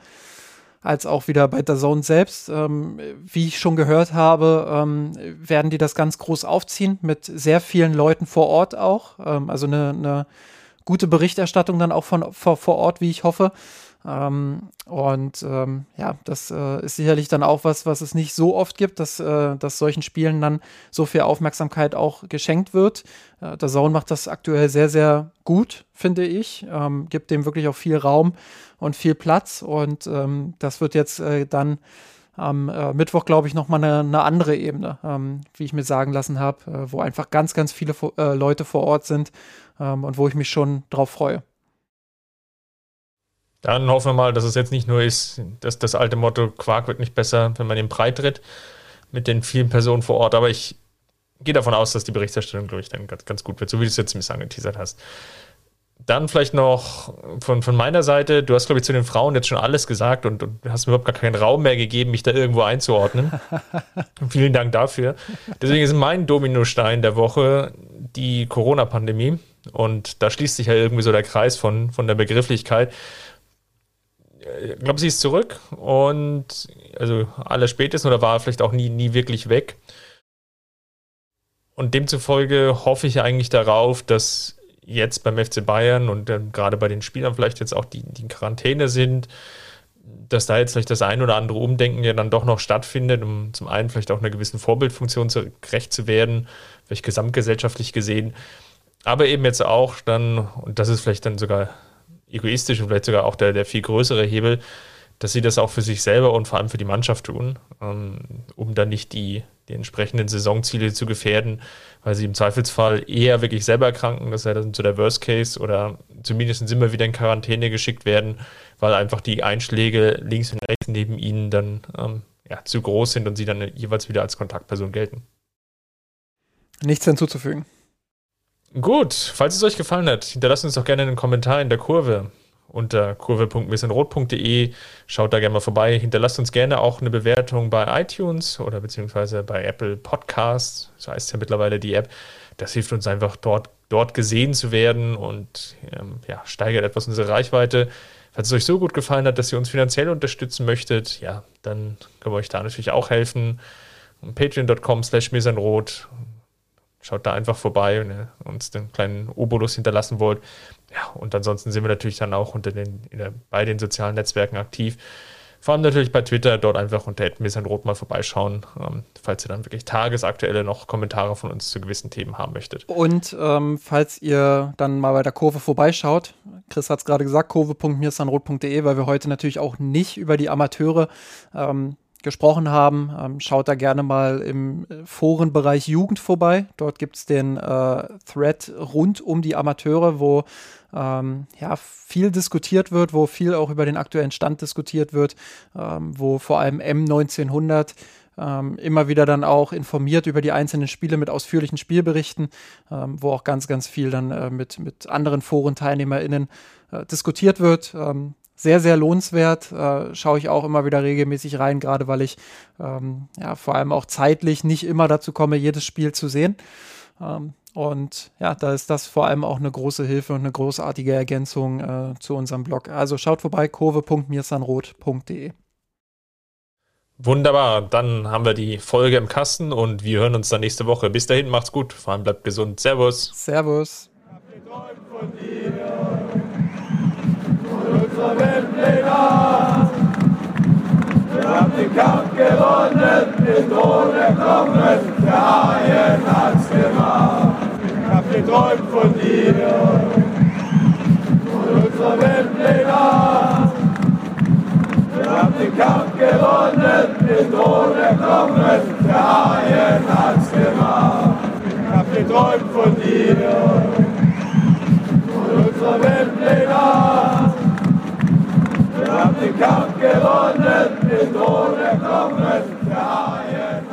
als auch wieder bei der Zone selbst. Ähm, wie ich schon gehört habe, ähm, werden die das ganz groß aufziehen mit sehr vielen Leuten vor Ort auch. Ähm, also eine, eine, gute Berichterstattung dann auch von vor, vor Ort, wie ich hoffe. Ähm, und ähm, ja, das äh, ist sicherlich dann auch was, was es nicht so oft gibt, dass, äh, dass solchen Spielen dann so viel Aufmerksamkeit auch geschenkt wird. Äh, der Zone macht das aktuell sehr, sehr gut, finde ich. Ähm, gibt dem wirklich auch viel Raum und viel Platz. Und ähm, das wird jetzt äh, dann am äh, Mittwoch, glaube ich, nochmal eine, eine andere Ebene, ähm, wie ich mir sagen lassen habe, äh, wo einfach ganz, ganz viele äh, Leute vor Ort sind ähm, und wo ich mich schon drauf freue. Dann hoffen wir mal, dass es jetzt nicht nur ist, dass das alte Motto, Quark wird nicht besser, wenn man den breit tritt, mit den vielen Personen vor Ort. Aber ich gehe davon aus, dass die Berichterstattung, glaube ich, dann ganz, ganz gut wird, so wie du es jetzt ein bisschen angeteasert hast. Dann vielleicht noch von, von meiner Seite, du hast, glaube ich, zu den Frauen jetzt schon alles gesagt und, und hast mir überhaupt gar keinen Raum mehr gegeben, mich da irgendwo einzuordnen. Vielen Dank dafür. Deswegen ist mein Dominostein der Woche die Corona-Pandemie. Und da schließt sich ja irgendwie so der Kreis von, von der Begrifflichkeit. Ich glaube, sie ist zurück und also alle spätestens oder war vielleicht auch nie, nie wirklich weg. Und demzufolge hoffe ich eigentlich darauf, dass jetzt beim FC Bayern und äh, gerade bei den Spielern vielleicht jetzt auch die, die in Quarantäne sind, dass da jetzt vielleicht das ein oder andere Umdenken ja dann doch noch stattfindet, um zum einen vielleicht auch einer gewissen Vorbildfunktion gerecht zu werden, vielleicht gesamtgesellschaftlich gesehen, aber eben jetzt auch dann, und das ist vielleicht dann sogar egoistisch und vielleicht sogar auch der, der viel größere Hebel, dass sie das auch für sich selber und vor allem für die Mannschaft tun, ähm, um dann nicht die, die entsprechenden Saisonziele zu gefährden, weil sie im Zweifelsfall eher wirklich selber erkranken, das wäre dann so der Worst Case, oder zumindest immer wieder in Quarantäne geschickt werden, weil einfach die Einschläge links und rechts neben ihnen dann ähm, ja, zu groß sind und sie dann jeweils wieder als Kontaktperson gelten. Nichts hinzuzufügen. Gut, falls es euch gefallen hat, hinterlasst uns doch gerne einen Kommentar in der Kurve unter kurve.missenrot.de. Schaut da gerne mal vorbei. Hinterlasst uns gerne auch eine Bewertung bei iTunes oder beziehungsweise bei Apple Podcasts. So heißt ja mittlerweile die App. Das hilft uns einfach dort, dort gesehen zu werden und ähm, ja, steigert etwas unsere Reichweite. Falls es euch so gut gefallen hat, dass ihr uns finanziell unterstützen möchtet, ja, dann können wir euch da natürlich auch helfen. Patreon.com slash schaut da einfach vorbei und ihr uns den kleinen Obolus hinterlassen wollt. Ja, und ansonsten sind wir natürlich dann auch unter den, der, bei den sozialen Netzwerken aktiv. Vor allem natürlich bei Twitter, dort einfach unter Rot mal vorbeischauen, ähm, falls ihr dann wirklich tagesaktuelle noch Kommentare von uns zu gewissen Themen haben möchtet. Und ähm, falls ihr dann mal bei der Kurve vorbeischaut, Chris hat es gerade gesagt, kurve.mirsanrot.de, weil wir heute natürlich auch nicht über die Amateure ähm, gesprochen haben, ähm, schaut da gerne mal im äh, Forenbereich Jugend vorbei. Dort gibt es den äh, Thread rund um die Amateure, wo ähm, ja, viel diskutiert wird, wo viel auch über den aktuellen Stand diskutiert wird, ähm, wo vor allem M1900 ähm, immer wieder dann auch informiert über die einzelnen Spiele mit ausführlichen Spielberichten, ähm, wo auch ganz, ganz viel dann äh, mit, mit anderen Forenteilnehmerinnen äh, diskutiert wird. Sehr, sehr lohnenswert. Äh, schaue ich auch immer wieder regelmäßig rein, gerade weil ich ähm, ja vor allem auch zeitlich nicht immer dazu komme, jedes Spiel zu sehen. Ähm, und ja, da ist das vor allem auch eine große Hilfe und eine großartige Ergänzung äh, zu unserem Blog. Also schaut vorbei, kurve.mirsanrot.de. Wunderbar, dann haben wir die Folge im Kasten und wir hören uns dann nächste Woche. Bis dahin, macht's gut, vor allem bleibt gesund. Servus. Servus unserer Weltpläne. Wir haben den Kampf gewonnen, den Thron erkommen, der Haien hat's gemacht. Ich hab geträumt von dir, von unserer Weltpläne. Wir haben den Kampf gewonnen, den Thron erkommen, der Haien hat's gemacht. Ich hab geträumt von dir, von unserer Weltpläne. Wir haben den Kampf gewonnen, mit ohne Kommen der Haien.